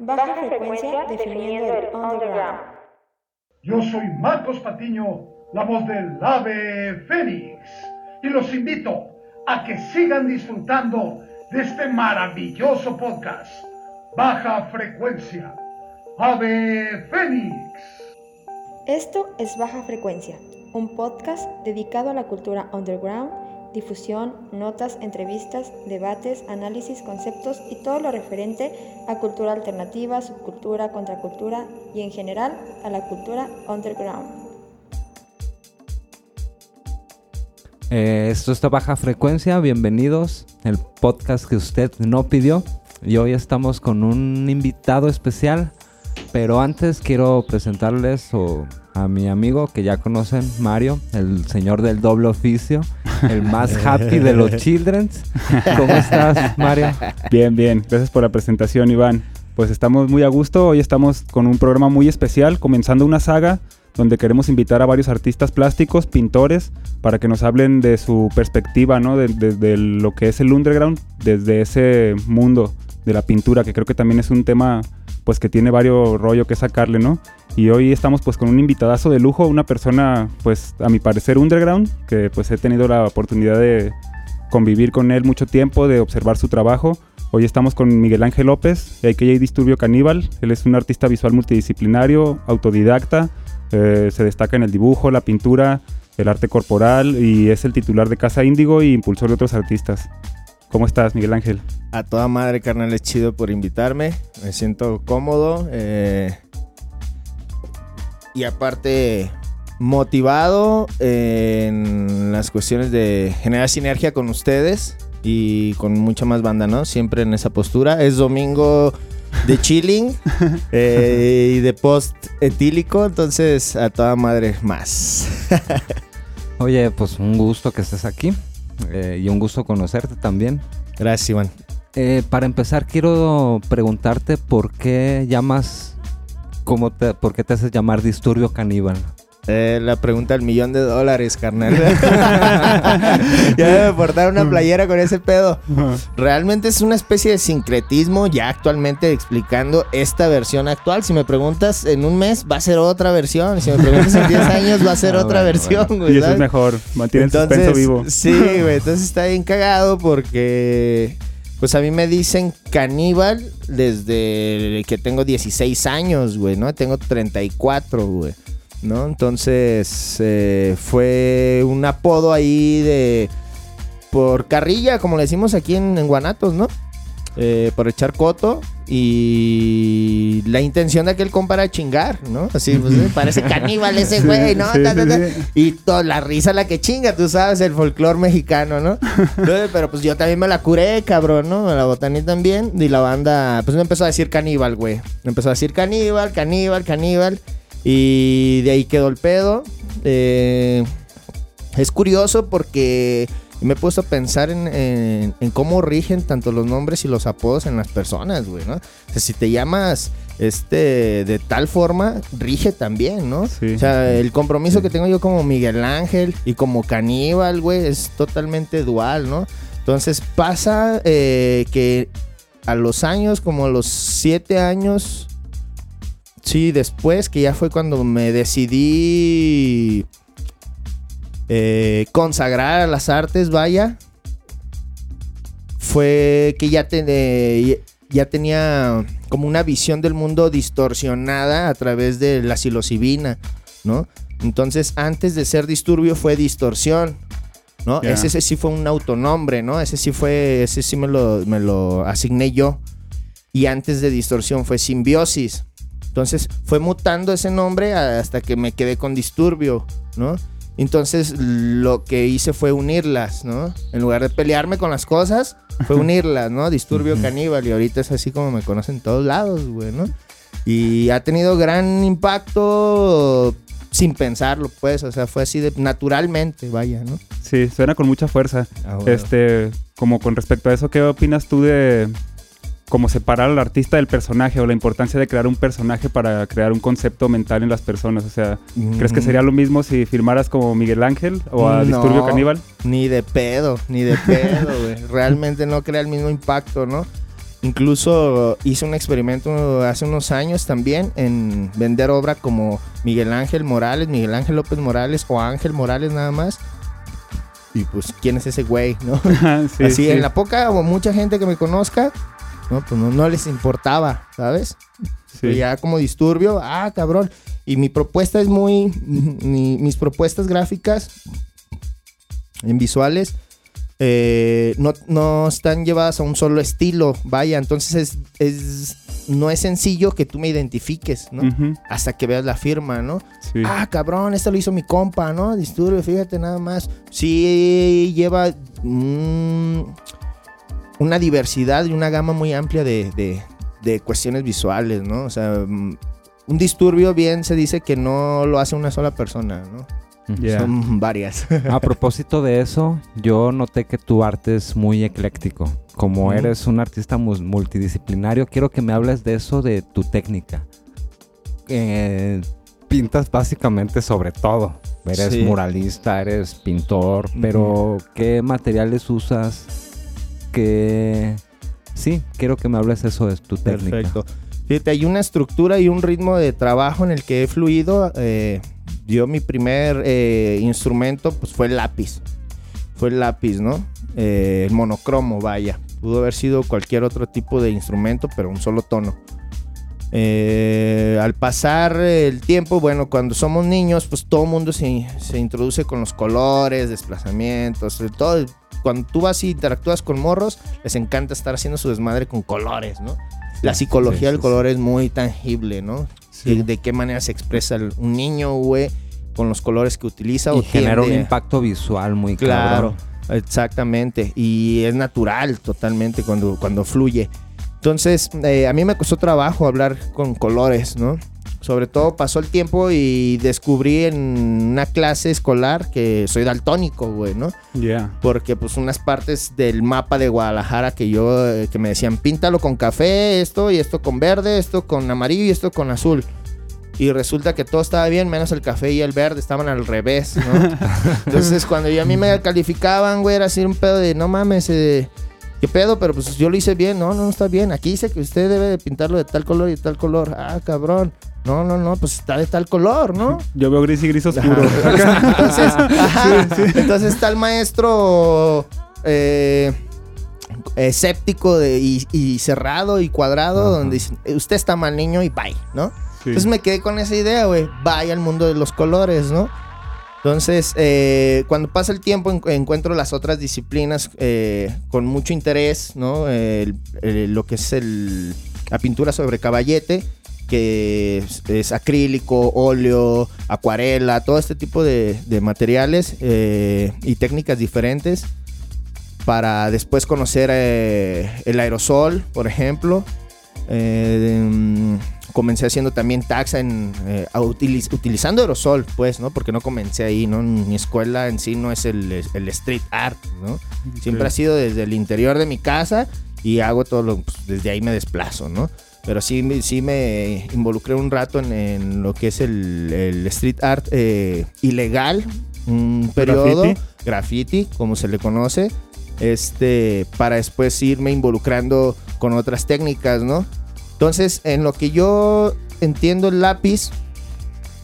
Baja frecuencia definiendo el underground. Yo soy Marcos Patiño, la voz del ave Fénix, y los invito a que sigan disfrutando de este maravilloso podcast. Baja frecuencia, ave Fénix. Esto es Baja Frecuencia, un podcast dedicado a la cultura underground, difusión, notas, entrevistas, debates, análisis, conceptos y todo lo referente a cultura alternativa, subcultura, contracultura y en general a la cultura underground. Eh, esto está Baja Frecuencia, bienvenidos, el podcast que usted no pidió. Y hoy estamos con un invitado especial, pero antes quiero presentarles o, a mi amigo que ya conocen, Mario, el señor del doble oficio, el más happy de los childrens. ¿Cómo estás, Mario? Bien, bien. Gracias por la presentación, Iván. Pues estamos muy a gusto. Hoy estamos con un programa muy especial, comenzando una saga donde queremos invitar a varios artistas plásticos, pintores, para que nos hablen de su perspectiva, ¿no? De, de- de lo que es el underground, desde ese mundo de la pintura, que creo que también es un tema, pues que tiene varios rollo que sacarle, ¿no? Y hoy estamos pues con un invitadazo de lujo, una persona, pues a mi parecer underground, que pues he tenido la oportunidad de convivir con él mucho tiempo, de observar su trabajo. Hoy estamos con Miguel Ángel López, a.k.a. Disturbio Caníbal. Él es un artista visual multidisciplinario, autodidacta, eh, se destaca en el dibujo, la pintura, el arte corporal y es el titular de Casa Índigo y impulsor de otros artistas. ¿Cómo estás, Miguel Ángel? A toda madre, carnal, es chido por invitarme. Me siento cómodo. eh, y aparte, motivado en las cuestiones de generar sinergia con ustedes y con mucha más banda, ¿no? Siempre en esa postura. Es domingo de chilling eh, y de post etílico, entonces a toda madre más. Oye, pues un gusto que estés aquí eh, y un gusto conocerte también. Gracias, Iván. Eh, para empezar, quiero preguntarte por qué llamas, cómo te, por qué te haces llamar Disturbio Caníbal. Eh, la pregunta del millón de dólares, carnal. ya debe portar una playera con ese pedo. Realmente es una especie de sincretismo ya actualmente explicando esta versión actual. Si me preguntas en un mes, va a ser otra versión. Si me preguntas en 10 años, va a ser Ah, otra bueno, versión, güey. Y eso es mejor, mantiene el suspenso vivo. Sí, güey. Entonces está bien cagado porque. Pues a mí me dicen caníbal desde que tengo 16 años, güey, ¿no? Tengo 34, güey. ¿No? Entonces eh, fue un apodo ahí de. Por carrilla, como le decimos aquí en, en Guanatos, ¿no? Eh, por echar coto y la intención de aquel compa era chingar, ¿no? Así, pues eh, parece caníbal ese güey, ¿no? Sí, Ta, ta, sí, ta. sí. Y toda la risa la que chinga, tú sabes, el folclore mexicano, ¿no? Entonces, pero pues yo también me la curé, cabrón, ¿no? Me la botaní también. Y la banda, pues me empezó a decir caníbal, güey. Me empezó a decir caníbal, caníbal, caníbal. Y de ahí quedó el pedo. Eh, es curioso porque me he puesto a pensar en, en- en cómo rigen tanto los nombres y los apodos en las personas, güey, ¿no? O sea, si te llamas este de tal forma, rige también, ¿no? Sí. O sea, el compromiso que tengo yo como Miguel Ángel y como caníbal, güey, es totalmente dual, ¿no? Entonces pasa eh, que a los años, como a los siete años, sí, después, que ya fue cuando me decidí eh, consagrar a las artes, vaya, fue que ya, eh, ya tenía como una visión del mundo distorsionada a través de la psilocibina, ¿no? Entonces, antes de ser disturbio fue distorsión, ¿no? Ese, ese sí fue un autonombre, ¿no? Ese sí fue, ese sí me lo, me lo asigné yo. Y antes de distorsión fue simbiosis. Entonces fue mutando ese nombre hasta que me quedé con disturbio, ¿no? Entonces lo que hice fue unirlas, ¿no? En lugar de pelearme con las cosas, fue unirlas, ¿no? Disturbio caníbal y ahorita es así como me conocen en todos lados, güey, ¿no? Y ha tenido gran impacto sin pensarlo, pues, o sea, fue así de naturalmente, vaya, ¿no? Sí, suena con mucha fuerza. Ah, bueno. Este, como con respecto a eso, ¿qué opinas tú de cómo separar al artista del personaje o la importancia de crear un personaje para crear un concepto mental en las personas? O sea, ¿crees que Mm. sería lo mismo si firmaras como Miguel Ángel o a No. Disturbio Caníbal? Ni de pedo, ni de pedo, güey. Realmente no crea el mismo impacto, ¿no? Incluso hice un experimento hace unos años también en vender obra como Miguel Ángel Morales, Miguel Ángel López Morales o Ángel Morales nada más. Y pues, ¿quién es ese güey? ¿no? Sí, Así, sí. en la poca o mucha gente que me conozca, no, pues no, no les importaba, ¿sabes? Sí. Ya como disturbio, ah, cabrón. Y mi propuesta es muy. mi- mis propuestas gráficas en visuales eh, no, no están llevadas a un solo estilo. Vaya, entonces es, es- no es sencillo que tú me identifiques, ¿no? Hasta que veas la firma, ¿no? sí. Ah, cabrón, esto lo hizo mi compa, ¿no? Disturbio, fíjate nada más. Sí lleva una diversidad y una gama muy amplia de, de- de cuestiones visuales, ¿no? O sea, mm, un disturbio bien se dice que no lo hace una sola persona, ¿no? Son varias. A propósito de eso, yo noté que tu arte es muy ecléctico. Como eres un artista multidisciplinario, quiero que me hables de eso, de tu técnica. Eh, pintas básicamente sobre todo. Eres Sí. muralista, eres pintor, pero ¿qué materiales usas? ¿Qué... Sí, quiero que me hables eso de tu técnica. Perfecto. Fíjate, hay una estructura y un ritmo de trabajo en el que he fluido. eh, yo mi primer eh, instrumento pues fue el lápiz. Fue el lápiz, ¿no? Eh, el monocromo, vaya. Pudo haber sido cualquier otro tipo de instrumento, pero un solo tono. Eh, al pasar el tiempo, bueno, cuando somos niños, pues todo mundo se, se introduce con los colores, desplazamientos, todo cuando tú vas y interactúas con morros, les encanta estar haciendo su desmadre con colores, ¿no? La psicología sí, del color es muy tangible, ¿no? De, de qué manera se expresa el- un niño, güey, con los colores que utiliza o Y genera un impacto visual muy Claro, cabrón. exactamente. Y es natural totalmente cuando, cuando fluye. Entonces, eh, a mí me costó trabajo hablar con colores, ¿no? Sobre todo pasó el tiempo y descubrí en una clase escolar que soy daltónico, güey, ¿no? Ya. Porque pues unas partes del mapa de Guadalajara que yo, eh, que me decían, píntalo con café, esto y esto con verde, esto con amarillo y esto con azul. Y resulta que todo estaba bien, menos el café y el verde estaban al revés, ¿no? Entonces cuando yo a mí me calificaban, güey, era así un pedo de, no mames, eh, ¿qué pedo? Pero pues yo lo hice bien, no, no, no está bien. Aquí dice que usted debe de pintarlo de tal color y de tal color. Ah, cabrón. No, no, no, pues está de tal color, ¿no? Yo veo gris y gris oscuro. Entonces, ajá, entonces está el maestro eh, escéptico de- y, y cerrado y cuadrado, Ajá. donde dice, usted está mal niño y bye, ¿no? Sí. Entonces me quedé con esa idea, güey, vaya al mundo de los colores, ¿no? Entonces, eh, cuando pasa el tiempo, en- encuentro las otras disciplinas eh, con mucho interés, ¿no? El- lo que es el, la pintura sobre caballete, que es, acrílico, óleo, acuarela, todo este tipo de, materiales eh, y técnicas diferentes para después conocer eh, el aerosol, por ejemplo. Eh, mm, comencé haciendo también taxa en, eh, utiliz- utilizando aerosol, pues, ¿no? Porque no comencé ahí, ¿no? Mi escuela en sí no es el, el street art, ¿no? Siempre ha sido desde el interior de mi casa y hago todo lo, pues, desde ahí me desplazo, ¿no? Pero sí, sí me involucré un rato en, en lo que es el, el street art eh, ilegal, un periodo, Graffiti. graffiti, como se le conoce, este, para después irme involucrando con otras técnicas, ¿no? Entonces, en lo que yo entiendo el lápiz,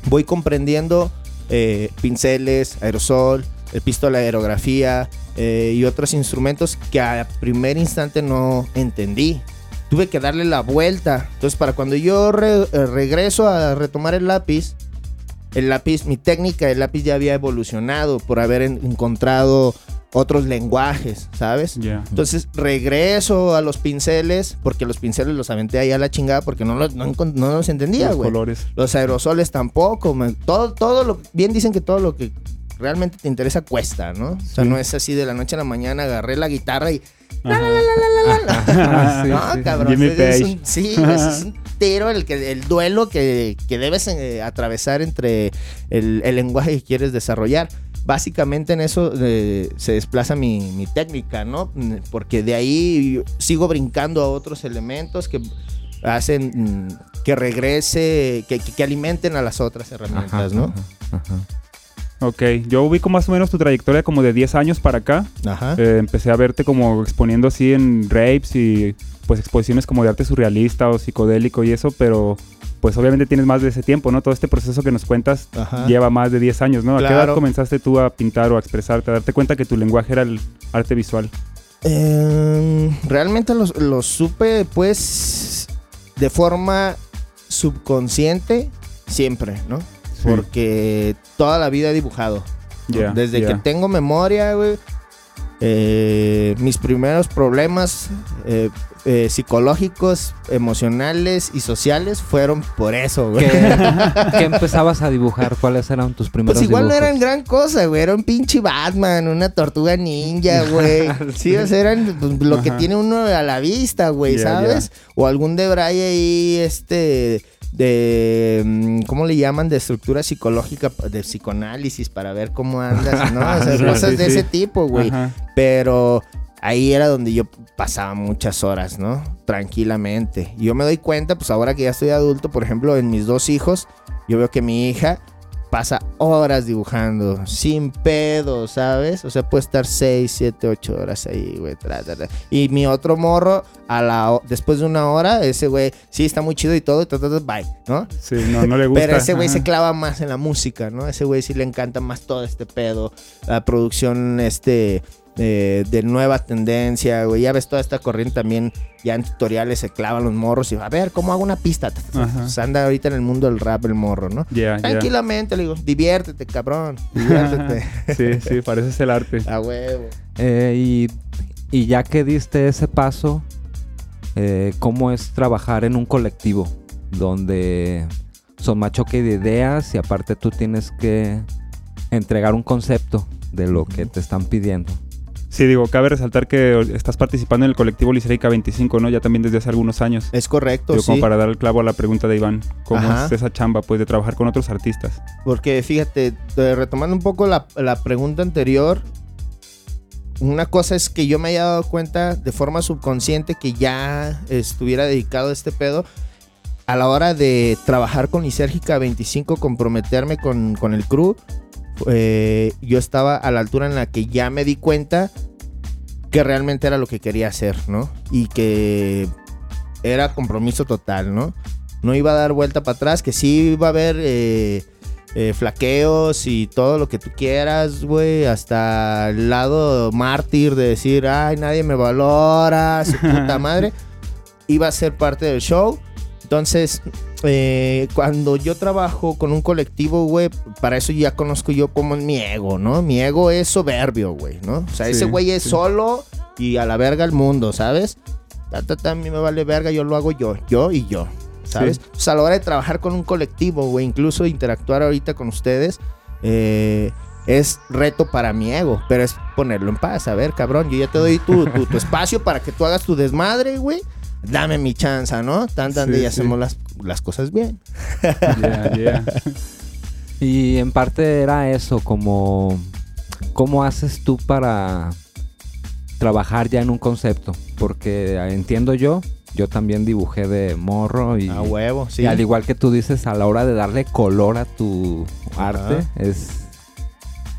voy comprendiendo eh, pinceles, aerosol, el pistola de aerografía eh, y otros instrumentos que a primer instante no entendí. Tuve que darle la vuelta. Entonces, para cuando yo re- eh, regreso a retomar el lápiz, el lápiz, mi técnica del lápiz ya había evolucionado por haber en- encontrado otros lenguajes, ¿sabes? Ya. Entonces regreso a los pinceles, porque los pinceles los aventé ahí a la chingada porque no los, no, los entendía, Los güey. colores. Los aerosoles tampoco. todo, todo lo, bien dicen que todo lo que realmente te interesa cuesta, ¿no? O sea, no es así de la noche a la mañana agarré la guitarra y... Ajá. Sí, no, sí. cabrón. Es- un- sí, es un tiro el, que, el duelo que, que debes eh, atravesar entre el, el lenguaje que quieres desarrollar. Básicamente en eso eh, se desplaza mi, mi técnica, ¿no? Mm, Porque de ahí sigo brincando a otros elementos que hacen mm, que regrese, que, que- que alimenten a las otras herramientas, Ajá, ¿no? ajá, ajá. Ok, yo ubico más o menos tu trayectoria como de 10 años para acá. Ajá. Eh, empecé a verte como exponiendo así en rapes y pues exposiciones como de arte surrealista o psicodélico y eso, pero pues obviamente tienes más de ese tiempo, ¿no? Todo este proceso que nos cuentas Ajá. lleva más de 10 años, ¿no? ¿A qué edad comenzaste tú a pintar o a expresarte, a darte cuenta que tu lenguaje era el arte visual? Eh, realmente lo, lo supe, pues, de forma subconsciente, siempre, ¿no? Porque toda la vida he dibujado. Desde que tengo memoria, güey. Eh, mis primeros problemas eh, eh, psicológicos, emocionales y sociales fueron por eso, güey. ¿Qué, qué empezabas a dibujar? ¿Cuáles eran tus primeros Pues igual no eran gran cosa, güey. Era un pinche Batman, una tortuga ninja, güey. Sí, o sea, eran pues, lo que tiene uno a la vista, güey, ¿sabes? O algún de Braille ahí, este, de, mm, ¿cómo le llaman? De estructura psicológica, de psicoanálisis para ver cómo andas, ¿no? O sea, cosas sí, de sí. ese tipo, güey. Ajá. Pero ahí era donde yo pasaba muchas horas, ¿no? Tranquilamente. Y yo me doy cuenta, pues ahora que ya estoy adulto, por ejemplo, en mis dos hijos, yo veo que mi hija pasa horas dibujando, sin pedo, ¿sabes? O sea, puede estar 6, 7, 8 horas ahí, güey. Y mi otro morro, a la, después de una hora, ese güey, sí, está muy chido y todo, ta, ta, ta, bye, ¿no? Sí, no, no le gusta. Pero ese güey se clava más en la música, ¿no? Ese güey sí le encanta más todo este pedo. La producción, este, eh, de nueva tendencia, güey. Ya ves toda esta corriente también. Ya en tutoriales se clavan los morros y a ver, ¿cómo hago una pista? Ajá. Pues anda ahorita en el mundo del rap el morro, ¿no? Tranquilamente, le digo, diviértete, cabrón. Diviértete. sí, sí, pareces el arte. A huevo. Eh, y, y ya que diste ese paso, eh, ¿cómo es trabajar en un colectivo? Donde son machoque de ideas y aparte tú tienes que entregar un concepto de lo que te están pidiendo. Sí, digo, cabe resaltar que estás participando en el colectivo Liserica 25, ¿no? Ya también desde hace algunos años. Es correcto, Digo, sí. como para dar el clavo a la pregunta de Iván, ¿cómo Ajá. es esa chamba, pues, de trabajar con otros artistas? Porque fíjate, retomando un poco la, la pregunta anterior, una cosa es que yo me haya dado cuenta de forma subconsciente que ya estuviera dedicado a este pedo. A la hora de trabajar con Lisérgica 25, comprometerme con, con el crew, eh, yo estaba a la altura en la que ya me di cuenta que realmente era lo que quería hacer, ¿no? Y que era compromiso total, ¿no? No iba a dar vuelta para atrás, que sí iba a haber eh, eh, flaqueos y todo lo que tú quieras, güey, hasta el lado mártir de decir, ay, nadie me valora, su puta madre, iba a ser parte del show. Entonces, eh, cuando yo trabajo con un colectivo, güey, para eso ya conozco yo cómo es mi ego, ¿no? Mi ego es soberbio, güey, ¿no? O sea, Sí, ese güey es sí. solo y a la verga el mundo, ¿sabes? Ta, ta, ta, a mí me vale verga, yo lo hago yo, yo y yo, ¿sabes? Sí. Pues a la hora de trabajar con un colectivo, güey, incluso interactuar ahorita con ustedes, eh, es reto para mi ego, pero es ponerlo en paz. A ver, cabrón, yo ya te doy tu, tu, tu espacio para que tú hagas tu desmadre, güey. Dame mi chance, ¿no? Tan, tan, Sí, y sí. hacemos las, las cosas bien. Ya, ya. Y en parte era eso, como cómo haces tú para trabajar ya en un concepto, porque entiendo yo, yo también dibujé de morro y, A huevo, sí. y al igual que tú dices, a la hora de darle color a tu arte es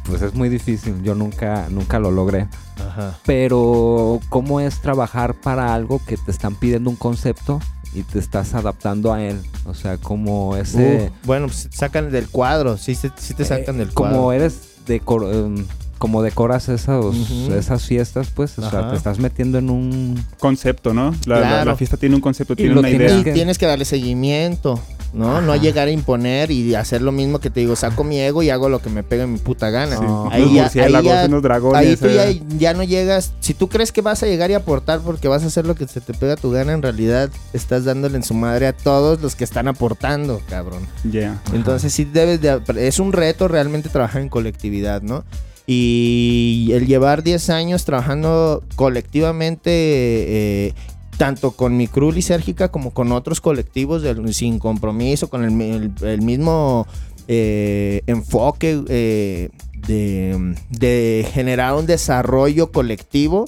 pues es muy difícil, yo nunca nunca lo logré. Ajá. Pero ¿cómo es trabajar para algo que te están pidiendo un concepto y te estás adaptando a él? O sea, como ese Uh, bueno, pues sacan del cuadro, sí, sí, sí te sacan del Eh, como cuadro. eres decor- em, como decoras esos, Ujú. esas fiestas, pues, o sea, te estás metiendo en un Concepto, ¿no? La, la- Claro. la fiesta tiene un concepto, Y tiene una tienes idea. Y tienes que darle seguimiento, ¿no? No llegar a imponer y hacer lo mismo que te digo, saco mi ego y hago lo que me pega en mi puta gana. Sí. Ahí, ya, ahí, ya, dragones. ahí tú ya, eh. ya no llegas. Si tú crees que vas a llegar y aportar porque vas a hacer lo que se te pega a tu gana, en realidad estás dándole en su madre a todos los que están aportando, cabrón. Ya. Entonces sí debes de... Es un reto realmente trabajar en colectividad, ¿no? Y el llevar 10 años trabajando colectivamente, eh, tanto con mi crew lisérgica como con otros colectivos del- sin compromiso, con el, mi- el- el mismo eh, enfoque eh, de, de generar un desarrollo colectivo,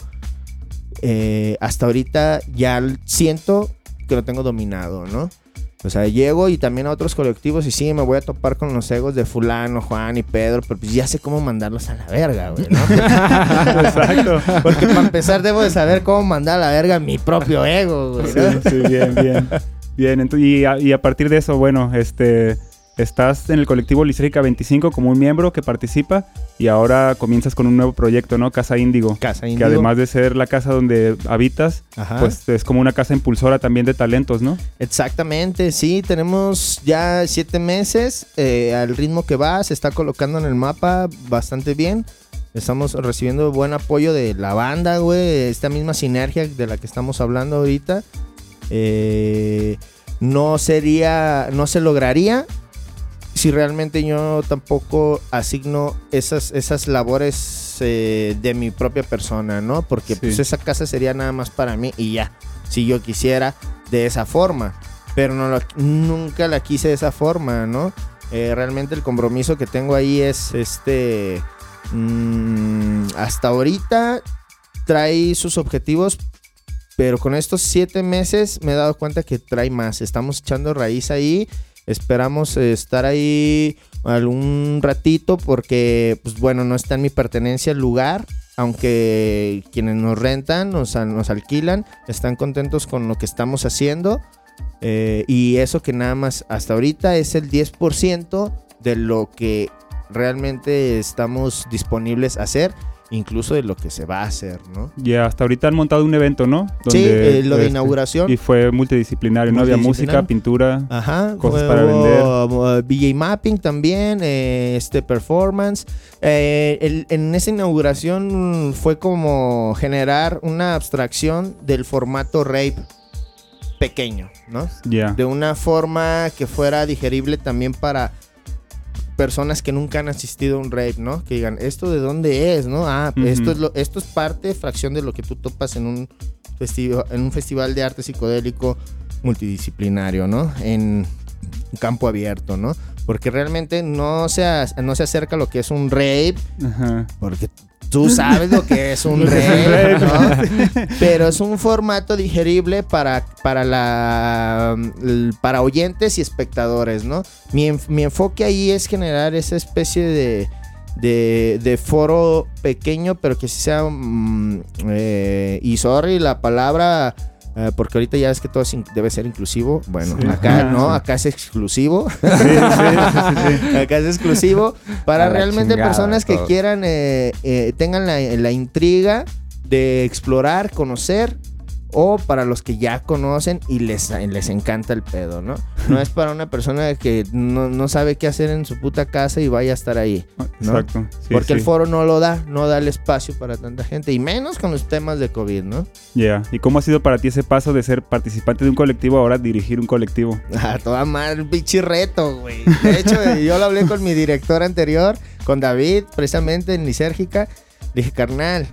eh, hasta ahorita ya siento que lo tengo dominado, ¿no? O sea, llego y también a otros colectivos y sí, me voy a topar con los egos de fulano, Juan y Pedro, pero pues ya sé cómo mandarlos a la verga, güey, ¿no? Exacto. Porque para empezar debo de saber cómo mandar a la verga mi propio ego, güey. ¿no? Sí, sí, bien, bien. Bien, ento- y, a, y a partir de eso, bueno, este, estás en el colectivo Lisérica 25 como un miembro que participa y ahora comienzas con un nuevo proyecto, ¿no? Casa Índigo. Casa Que Índigo. además de ser la casa donde habitas, Ajá. pues es como una casa impulsora también de talentos, ¿no? Exactamente, sí, tenemos ya siete meses eh, al ritmo que va, se está colocando en el mapa bastante bien. Estamos recibiendo buen apoyo de la banda, güey, esta misma sinergia de la que estamos hablando ahorita. Eh, no sería, no se lograría si realmente yo tampoco asigno esas, esas labores eh, de mi propia persona, ¿no? Porque Sí. pues esa casa sería nada más para mí y ya, si yo quisiera de esa forma. Pero no lo- nunca la quise de esa forma, ¿no? Eh, realmente el compromiso que tengo ahí es este... mm, hasta ahorita trae sus objetivos, pero con estos siete meses me he dado cuenta que trae más. Estamos echando raíz ahí. Esperamos eh, estar ahí algún ratito porque, pues bueno, no está en mi pertenencia el lugar. Aunque quienes nos rentan, nos, alquilan, están contentos con lo que estamos haciendo. Eh, y eso que nada más hasta ahorita es el 10% de lo que realmente estamos disponibles a hacer, incluso de lo que se va a hacer, ¿no? Y hasta ahorita han montado un evento, ¿no? sí, eh, lo de este, inauguración. Y fue multidisciplinario, ¿no? Había música, pintura. Ajá, Cosas para vender. hubo VJ Mapping también, eh, este performance. Eh, el- en esa inauguración fue como generar una abstracción del formato rape pequeño, ¿no? Ya. De una forma que fuera digerible también para personas que nunca han asistido a un rape, ¿no? Que digan, ¿esto de dónde es, no? Ah, esto, es lo, esto es parte, fracción de lo que tú topas en un, festival, en un festival de arte psicodélico multidisciplinario, ¿no? En campo abierto, ¿no? Porque realmente no se, no se acerca a lo que es un rape, Ajá. porque tú sabes lo que es un rape. ¿no? Pero es un formato digerible para, para, la, para oyentes y espectadores, ¿no? Mi, mi enfoque ahí es generar esa especie de, de, de foro pequeño, pero que sí sea... mm, eh, y sorry, la palabra... eh, porque ahorita ya ves que todo es debe ser inclusivo. Bueno, Sí. acá no, acá es exclusivo. Sí, sí. Acá es exclusivo para realmente chingada, personas que todo. quieran, eh, eh, tengan la, la intriga de explorar, conocer, o para los que ya conocen y les, les encanta el pedo, ¿no? No es para una persona que no, no sabe qué hacer en su puta casa y vaya a estar ahí. ¿no? Exacto. sí, Porque el foro no lo da, no da el espacio para tanta gente, y menos con los temas de COVID, ¿no? Ya. ¿Y cómo ha sido para ti ese paso de ser participante de un colectivo ahora dirigir un colectivo? A toda un pinche reto, güey. De hecho, eh, yo lo hablé con mi director anterior, con David, precisamente en Lisérgica. Dije, carnal,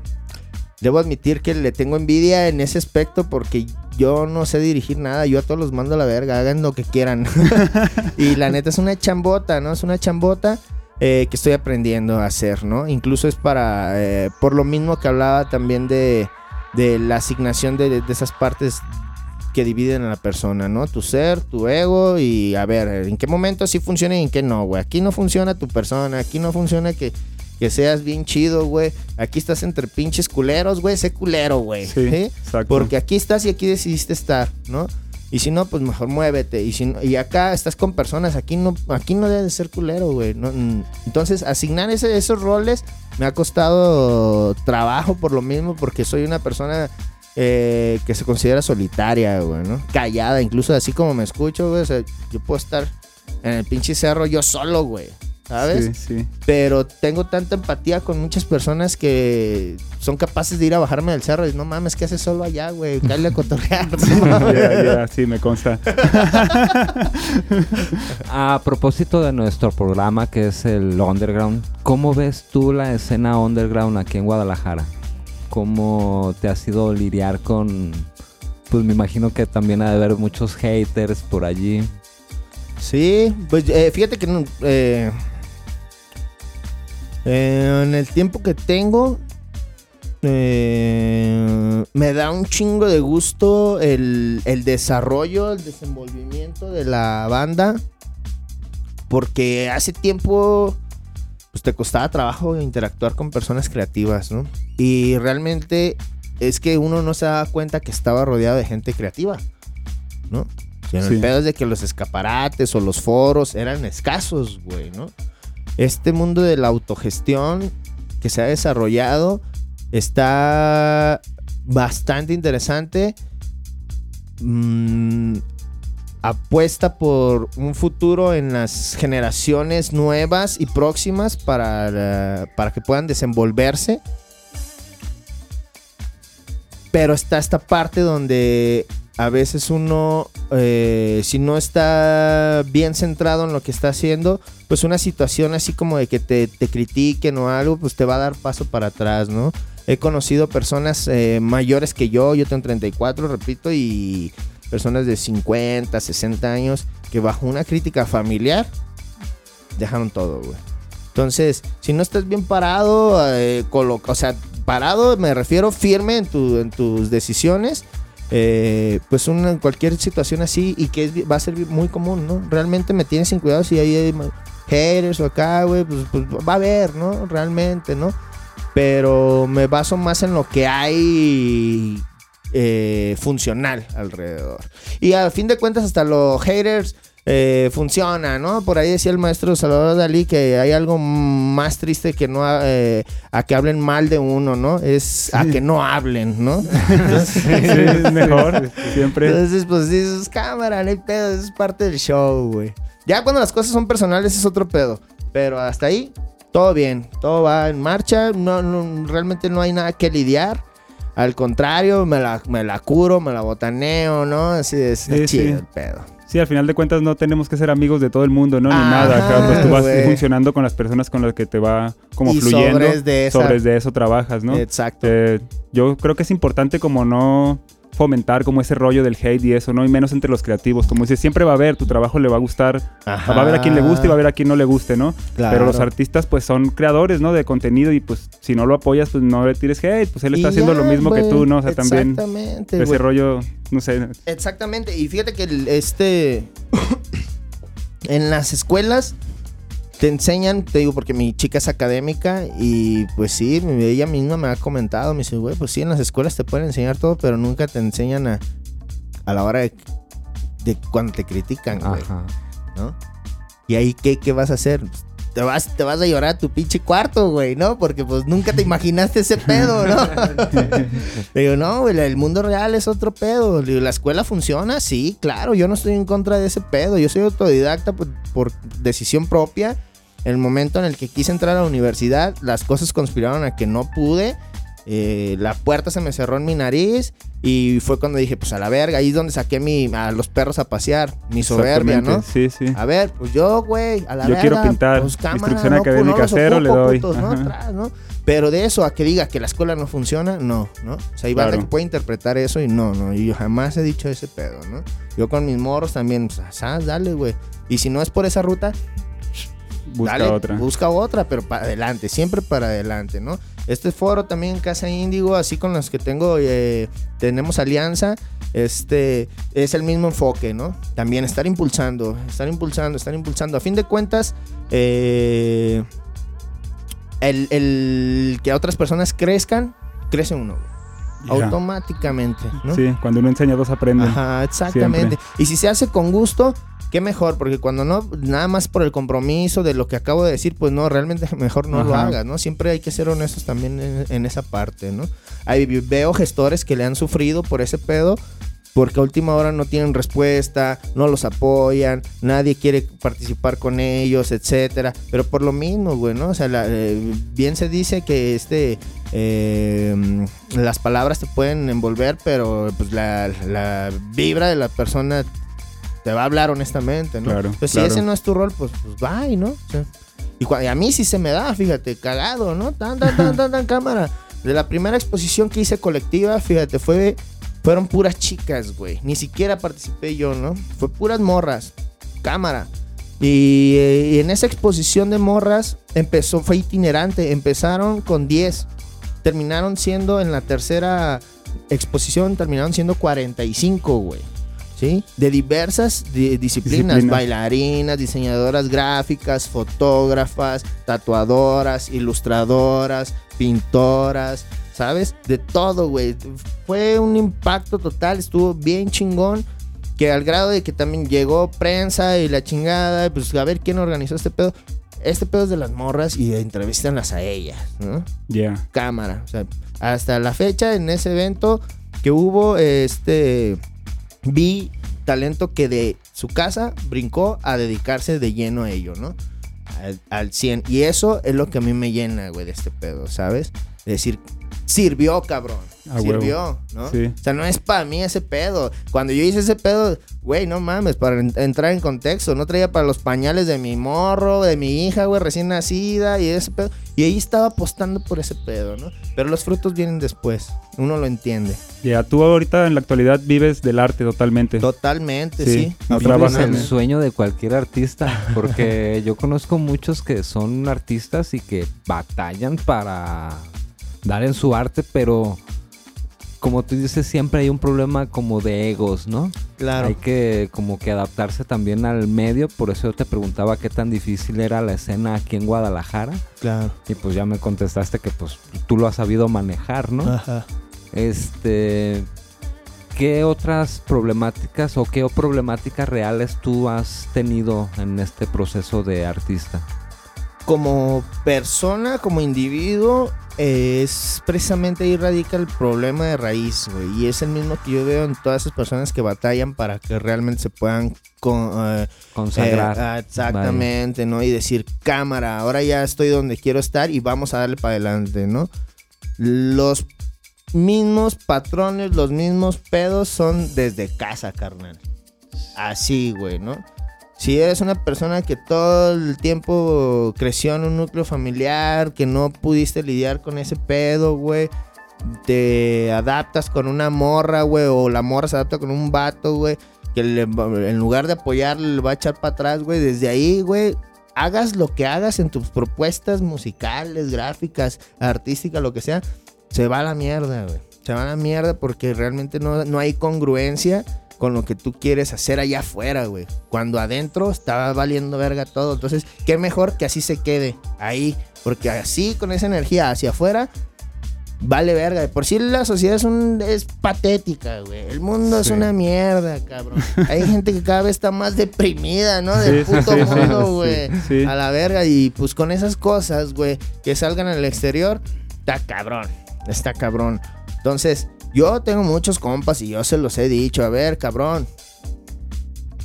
debo admitir que le tengo envidia en ese aspecto porque yo no sé dirigir nada. Yo a todos los mando a la verga, hagan lo que quieran. y la neta es una chambota, ¿no? Es una chambota. eh, que estoy aprendiendo a hacer, ¿no? Incluso es para, eh, por lo mismo que hablaba también de, la asignación de, de esas partes que dividen a la persona, ¿no? Tu ser, tu ego y a ver, en qué momento sí funciona y en qué no, güey. Aquí no funciona tu persona, aquí no funciona que, que seas bien chido, güey. Aquí estás entre pinches culeros, güey, sé culero, güey. Sí, ¿sí? exacto. Porque aquí estás y aquí decidiste estar, ¿no? Y si no, pues mejor muévete. Y, si no- y acá estás con personas, aquí no, aquí no debe de ser culero, güey. No, entonces, asignar ese- esos roles me ha costado trabajo por lo mismo, porque soy una persona eh, que se considera solitaria, güey, ¿no? Callada, incluso así como me escucho, güey. O sea, yo puedo estar en el pinche cerro yo solo, güey. ¿Sabes? Sí, sí. Pero tengo tanta empatía con muchas personas que son capaces de ir a bajarme del cerro y no mames, ¿qué haces solo allá, güey? Cállate a cotorrear. ¿no? Ya, ya, sí, me consta. A propósito de nuestro programa que es el Underground, ¿cómo ves tú la escena Underground aquí en Guadalajara? ¿Cómo te ha sido lidiar con... Pues me imagino que también ha de haber muchos haters por allí. Sí, pues eh, fíjate que eh, eh, en el tiempo que tengo, eh, me da un chingo de gusto el, el desarrollo, el desenvolvimiento de la banda. Porque hace tiempo pues te costaba trabajo interactuar con personas creativas, ¿no? Y realmente es que uno no se daba cuenta que estaba rodeado de gente creativa, ¿no? Sino Sí. El pedo es de que los escaparates o los foros eran escasos, güey, ¿no? Este mundo de la autogestión que se ha desarrollado está bastante interesante. Mm, apuesta por un futuro en las generaciones nuevas y próximas para, para que puedan desenvolverse. Pero está esta parte donde a veces uno, eh, si no está bien centrado en lo que está haciendo, pues una situación así como de que te, te critiquen o algo, pues te va a dar paso para atrás, ¿no? He conocido personas eh, mayores que yo, yo tengo 34, repito, y personas de 50, 60 años que bajo una crítica familiar dejaron todo, güey. Entonces, si no estás bien parado, eh, o sea, parado me refiero firme en, tu- en tus decisiones, eh, pues una, cualquier situación así y que va a ser muy común, ¿no? Realmente me tienes sin cuidado si hay haters o acá, güey, pues, pues va a haber, ¿no? Realmente, ¿no? Pero me baso más en lo que hay eh, funcional alrededor. Y a fin de cuentas, hasta los haters eh, funciona, ¿no? Por ahí decía el maestro Salvador Dalí que hay algo más triste que no eh, a que hablen mal de uno, ¿no? Es a que no hablen, ¿no? Sí, es mejor, siempre. Entonces, pues dices, cámara, no hay pedo, es parte del show, güey. Ya cuando las cosas son personales es otro pedo. Pero hasta ahí, todo bien, todo va en marcha, no, no- realmente no hay nada que lidiar. Al contrario, me la, me la curo, me la botaneo, ¿no? Así es, Sí, chido el pedo. Sí, al final de cuentas no tenemos que ser amigos de todo el mundo, ¿no? Ni nada. Acá pues tú vas funcionando con las personas con las que te va como Y fluyendo. sobres de esa- Sobres de eso trabajas, ¿no? Exacto. Eh, yo creo que es importante como no fomentar como ese rollo del hate y eso, ¿no? Y menos entre los creativos. Como dices, siempre va a haber, tu trabajo le va a gustar. Ajá. Va a haber a quien le guste y va a haber a quien no le guste, ¿no? Claro. Pero los artistas pues son creadores, ¿no? De contenido y pues si no lo apoyas pues no le tires hate, pues él está Y haciendo ya, lo mismo que tú, ¿no? O sea, también Exactamente, ese rollo, no sé. Exactamente, y fíjate que el- este en las escuelas te enseñan, te digo porque mi chica es académica y pues sí, ella misma me ha comentado, me dice, güey, pues sí, en las escuelas te pueden enseñar todo, pero nunca te enseñan a, a la hora de, de cuando te critican, güey, Ajá. ¿no? Y ahí, ¿qué, qué vas a hacer? Pues, Te vas, te vas a llorar a tu pinche cuarto, güey, ¿no? Porque pues nunca te imaginaste ese pedo, ¿no? Le digo, no, güey, el mundo real es otro pedo. Le digo, ¿la escuela funciona? Sí, claro, yo no estoy en contra de ese pedo. Yo soy autodidacta por, por decisión propia. El momento en el que quise entrar a la universidad, las cosas conspiraron a que no pude. Eh, la puerta se me cerró en mi nariz y fue cuando dije, pues a la verga, ahí es donde saqué mi, a los perros a pasear, mi soberbia, ¿no? Sí, sí. A ver, pues yo, güey, a la Yo verga, quiero pintar, pues, cámara, instrucción no, académica pues, no cero, le ocupo, doy. putos, ¿no? Atrás, ¿no? Pero de eso a que diga que la escuela no funciona, no, ¿no? O sea, hay banda Claro. que puede interpretar eso y no, no. Yo jamás he dicho ese pedo, ¿no? Yo con mis morros también, pues, ¿sabes? Dale, güey. Y si no es por esa ruta, Busca dale, otra. busca otra, pero para adelante, siempre para adelante, ¿no? Este foro también en Casa Índigo, así con los que tengo, eh, tenemos alianza, este es el mismo enfoque, ¿no? También estar impulsando, estar impulsando, estar impulsando. A fin de cuentas, eh, el, el que otras personas crezcan, crece uno, automáticamente, ¿no? Sí, cuando uno enseña, dos aprenden. Ajá, exactamente. Y si se hace con gusto, qué mejor, porque cuando no, nada más por el compromiso de lo que acabo de decir, pues no, realmente mejor no lo hagas, ¿no? Siempre hay que ser honestos también en, en esa parte, ¿no? Ahí veo gestores que le han sufrido por ese pedo. Porque a última hora no tienen respuesta, no los apoyan, nadie quiere participar con ellos, etcétera. Pero por lo mismo, güey, ¿no? O sea, la- eh, bien se dice que este eh, las palabras te pueden envolver, pero pues la, la vibra de la persona te va a hablar honestamente, ¿no? Claro, claro. si ese no es tu rol, pues, pues bye, ¿no? O sea, y, cua- y a mí sí se me da, fíjate, cagado, ¿no? Tan, tan, tan, tan, tan, cámara. De la primera exposición que hice colectiva, fíjate, fue, fueron puras chicas, güey. Ni siquiera participé yo, ¿no? Fue puras morras. Cámara. Y, eh, y en esa exposición de morras empezó, fue itinerante. Empezaron con 10. Terminaron siendo en la tercera exposición, terminaron siendo 45, güey. ¿Sí? De diversas di- disciplinas, Disciplinas. bailarinas, diseñadoras gráficas, fotógrafas, tatuadoras, ilustradoras, pintoras, ¿sabes? De todo, güey. Fue un impacto total, estuvo bien chingón. Que al grado de que también llegó prensa y la chingada, pues a ver quién organizó este pedo. Este pedo es de las morras y entrevistanlas a ellas, ¿no? Ya. cámara. O sea, hasta la fecha en ese evento que hubo, este, vi talento que de su casa brincó a dedicarse de lleno a ello, ¿no? Al, al 100. Y eso es lo que a mí me llena, güey, de este pedo, ¿sabes? De decir, sirvió, cabrón. A huevo. sirvió, ¿no? Sí. O sea, no es para mí ese pedo. Cuando yo hice ese pedo, güey, no mames, para en- entrar en contexto, no traía para los pañales de mi morro, de mi hija, güey, recién nacida y ese pedo. Y ahí estaba apostando por ese pedo, ¿no? Pero los frutos vienen después. Uno lo entiende. Ya, tú ahorita en la actualidad vives del arte totalmente. Totalmente, Sí. sí. No trabajas el sueño de cualquier artista, porque yo conozco muchos que son artistas y que batallan para dar en su arte, pero como tú dices, siempre hay un problema como de egos, ¿no? Claro. Hay que como que adaptarse también al medio, por eso yo te preguntaba qué tan difícil era la escena aquí en Guadalajara Claro. y pues ya me contestaste que pues tú lo has sabido manejar, ¿no? Ajá. Este, ¿qué otras problemáticas o qué problemáticas reales tú has tenido en este proceso de artista? Como persona, como individuo, eh, es precisamente ahí radica el problema de raíz, güey. Y es el mismo que yo veo en todas esas personas que batallan para que realmente se puedan con, eh, Consagrar. eh, exactamente, ¿no? Y decir, cámara, ahora ya estoy donde quiero estar y vamos a darle para adelante, ¿no? Los mismos patrones, los mismos pedos son desde casa, carnal. Así, güey, ¿no? Si eres una persona que todo el tiempo creció en un núcleo familiar, que no pudiste lidiar con ese pedo, güey, te adaptas con una morra, güey, o la morra se adapta con un vato, güey, que en lugar de apoyarle le va a echar para atrás, güey, desde ahí, güey, hagas lo que hagas en tus propuestas musicales, gráficas, artísticas, lo que sea, se va a la mierda, güey. Se va a la mierda porque realmente no, no hay congruencia con lo que tú quieres hacer allá afuera, güey. Cuando adentro estaba valiendo verga todo. Entonces, qué mejor que así se quede ahí. Porque así, con esa energía hacia afuera, vale verga. Por si la sociedad es, un, es patética, güey. El mundo es Sí. una mierda, cabrón. Hay gente que cada vez está más deprimida, ¿no? Del Sí, sí, puto sí, sí, mundo, sí, güey. sí. A la verga. Y pues con esas cosas, güey, que salgan al exterior, está cabrón. Está cabrón. Entonces, yo tengo muchos compas y yo se los he dicho. A ver, cabrón.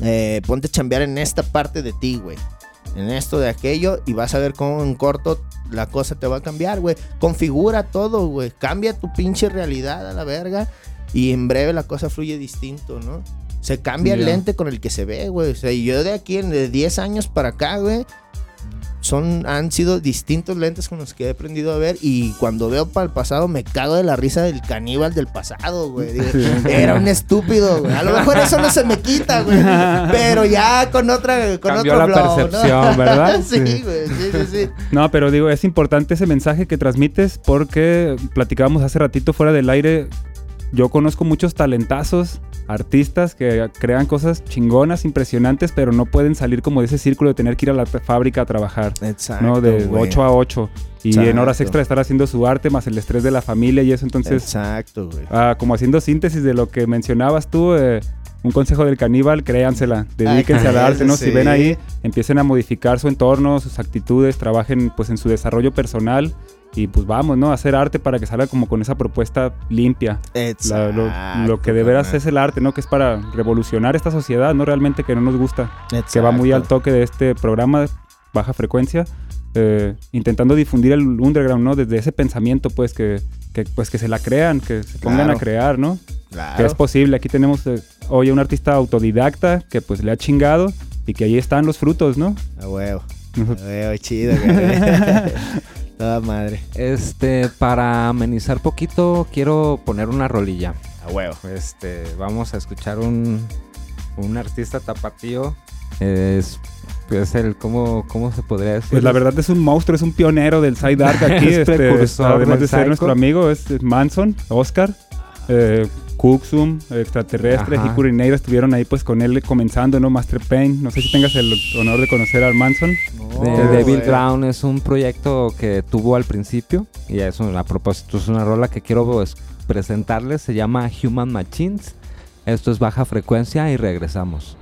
eh, ponte a chambear en esta parte de ti, güey. En esto de aquello. Y vas a ver cómo en corto la cosa te va a cambiar, güey. Configura todo, güey. Cambia tu pinche realidad a la verga. Y en breve la cosa fluye distinto, ¿no? Se cambia el lente con el que se ve, güey. O sea, yo de aquí en de 10 años para acá, güey. Son, han sido distintos lentes con los que he aprendido a ver. Y cuando veo para el pasado, me cago de la risa del caníbal del pasado, güey. Digo, Era un estúpido, güey. A lo mejor eso no se me quita, güey. Pero ya con otra, con Cambió otro la ¿no? percepción, ¿verdad? sí, Sí. güey. Sí, sí, sí. No, pero digo, es importante ese mensaje que transmites porque platicábamos hace ratito fuera del aire. Yo conozco muchos talentazos, artistas que crean cosas chingonas, impresionantes, pero no pueden salir como de ese círculo de tener que ir a la fábrica a trabajar, Exacto. ¿no? De güey. 8 a 8. Y en horas extra estar haciendo su arte, más el estrés de la familia y eso. Entonces, Exacto, güey. ah, como haciendo síntesis de lo que mencionabas tú, eh, un consejo del caníbal, créansela, dedíquense Ay, al arte, ¿no? Si ven ahí, empiecen a modificar su entorno, sus actitudes, trabajen pues en su desarrollo personal y pues vamos, ¿no? A hacer arte para que salga como con esa propuesta limpia. La- Exacto. lo, lo que de veras es el arte, ¿no? Que es para revolucionar esta sociedad, ¿no? Realmente que no nos gusta. Que va muy al Exacto. toque de este programa de baja frecuencia. eh, intentando difundir el underground, ¿no? Desde ese pensamiento, pues, que, que, pues, que se la crean, que se pongan Claro. a crear, ¿no? que Claro. es posible. Aquí tenemos eh, hoy a un artista autodidacta que pues le ha chingado y que ahí están los frutos, ¿no? A huevo. A huevo, chido. Toda madre. Este, para amenizar poquito, quiero poner una rolilla. A huevo. Este, vamos a escuchar un, un artista tapatío. Es es el, ¿cómo, ¿cómo se podría decir? Pues la verdad es un monstruo, es un pionero del side art aquí. Es este, precursor además del de ser psycho. nuestro amigo, es es Manson, Oscar, eh, Kuxum, extraterrestre, Ajá. Hikuri Neira estuvieron ahí pues con él comenzando, ¿no? Master Pain. No sé si tengas el honor de conocer al Manson. De Oh, Devil. Drown es un proyecto que tuvo al principio y es un- a propósito es una rola que quiero pues, presentarles, se llama Human Machines. Esto es baja frecuencia y regresamos.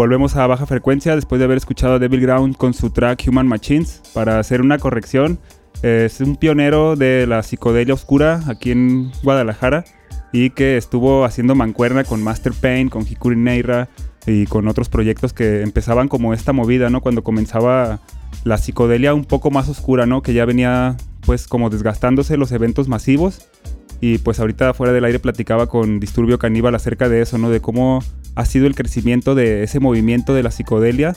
Volvemos a baja frecuencia después de haber escuchado a Devil Ground con su track Human Machines para hacer una corrección. Es un pionero de la psicodelia oscura aquí en Guadalajara y que estuvo haciendo mancuerna con Master Pain, con Hikuri Neira y con otros proyectos que empezaban como esta movida, ¿no? Cuando comenzaba la psicodelia un poco más oscura, ¿no? Que ya venía pues como desgastándose los eventos masivos y pues ahorita fuera del aire platicaba con Disturbio Caníbal acerca de eso, ¿no? De cómo ha sido el crecimiento de ese movimiento de la psicodelia,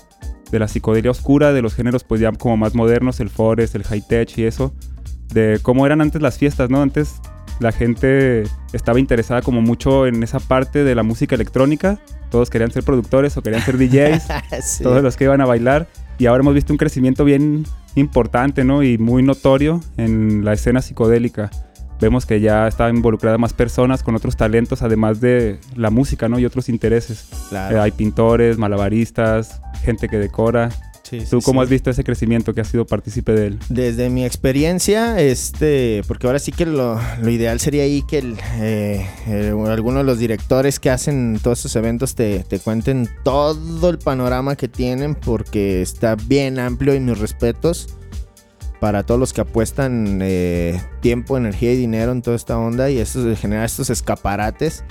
de la psicodelia oscura, de los géneros pues ya como más modernos, el forest, el high tech y eso, de cómo eran antes las fiestas, ¿no? Antes la gente estaba interesada como mucho en esa parte de la música electrónica, todos querían ser productores o querían ser DJs, Sí. todos los que iban a bailar y ahora hemos visto un crecimiento bien importante, ¿no? Y muy notorio en la escena psicodélica. Vemos que ya está involucrada más personas con otros talentos, además de la música, ¿no? Y otros intereses. Claro. Eh, hay pintores, malabaristas, gente que decora. Sí, sí, ¿Tú cómo sí. has visto ese crecimiento que has sido partícipe de él? Desde mi experiencia, este, porque ahora sí que lo, lo ideal sería ahí que el, eh, eh, alguno de los directores que hacen todos estos eventos te, te cuenten todo el panorama que tienen, porque está bien amplio y mis respetos para todos los que apuestan eh, tiempo, energía y dinero en toda esta onda y esto generar estos escaparates.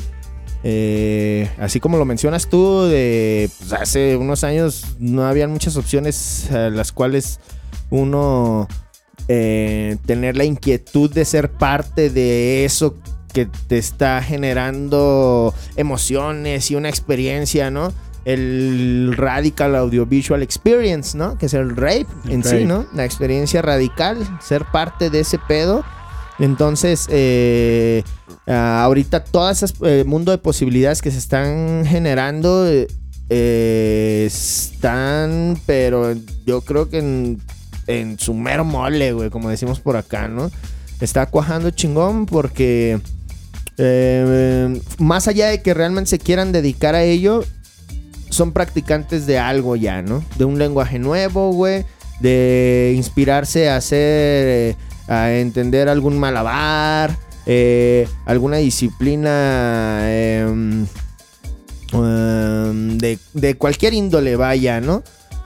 Eh, así como lo mencionas tú, de pues, hace unos años no habían muchas opciones a las cuales uno eh, tener la inquietud de ser parte de eso que te está generando emociones y una experiencia, ¿no? El Radical Audiovisual Experience, ¿no? Que es el rape en sí. ¿no? La experiencia radical, ser parte de ese pedo. Entonces, eh, ah, ahorita todo ese mundo de posibilidades que se están generando eh, eh, están, pero yo creo que en, en su mero mole, güey, como decimos por acá, ¿no? Está cuajando chingón porque eh, más allá de que realmente se quieran dedicar a ello, son practicantes de algo ya, ¿no? De un lenguaje nuevo, güey. De inspirarse a hacer, eh, a entender algún malabar, eh, alguna disciplina em, em, de, de cualquier índole, vaya, ¿no?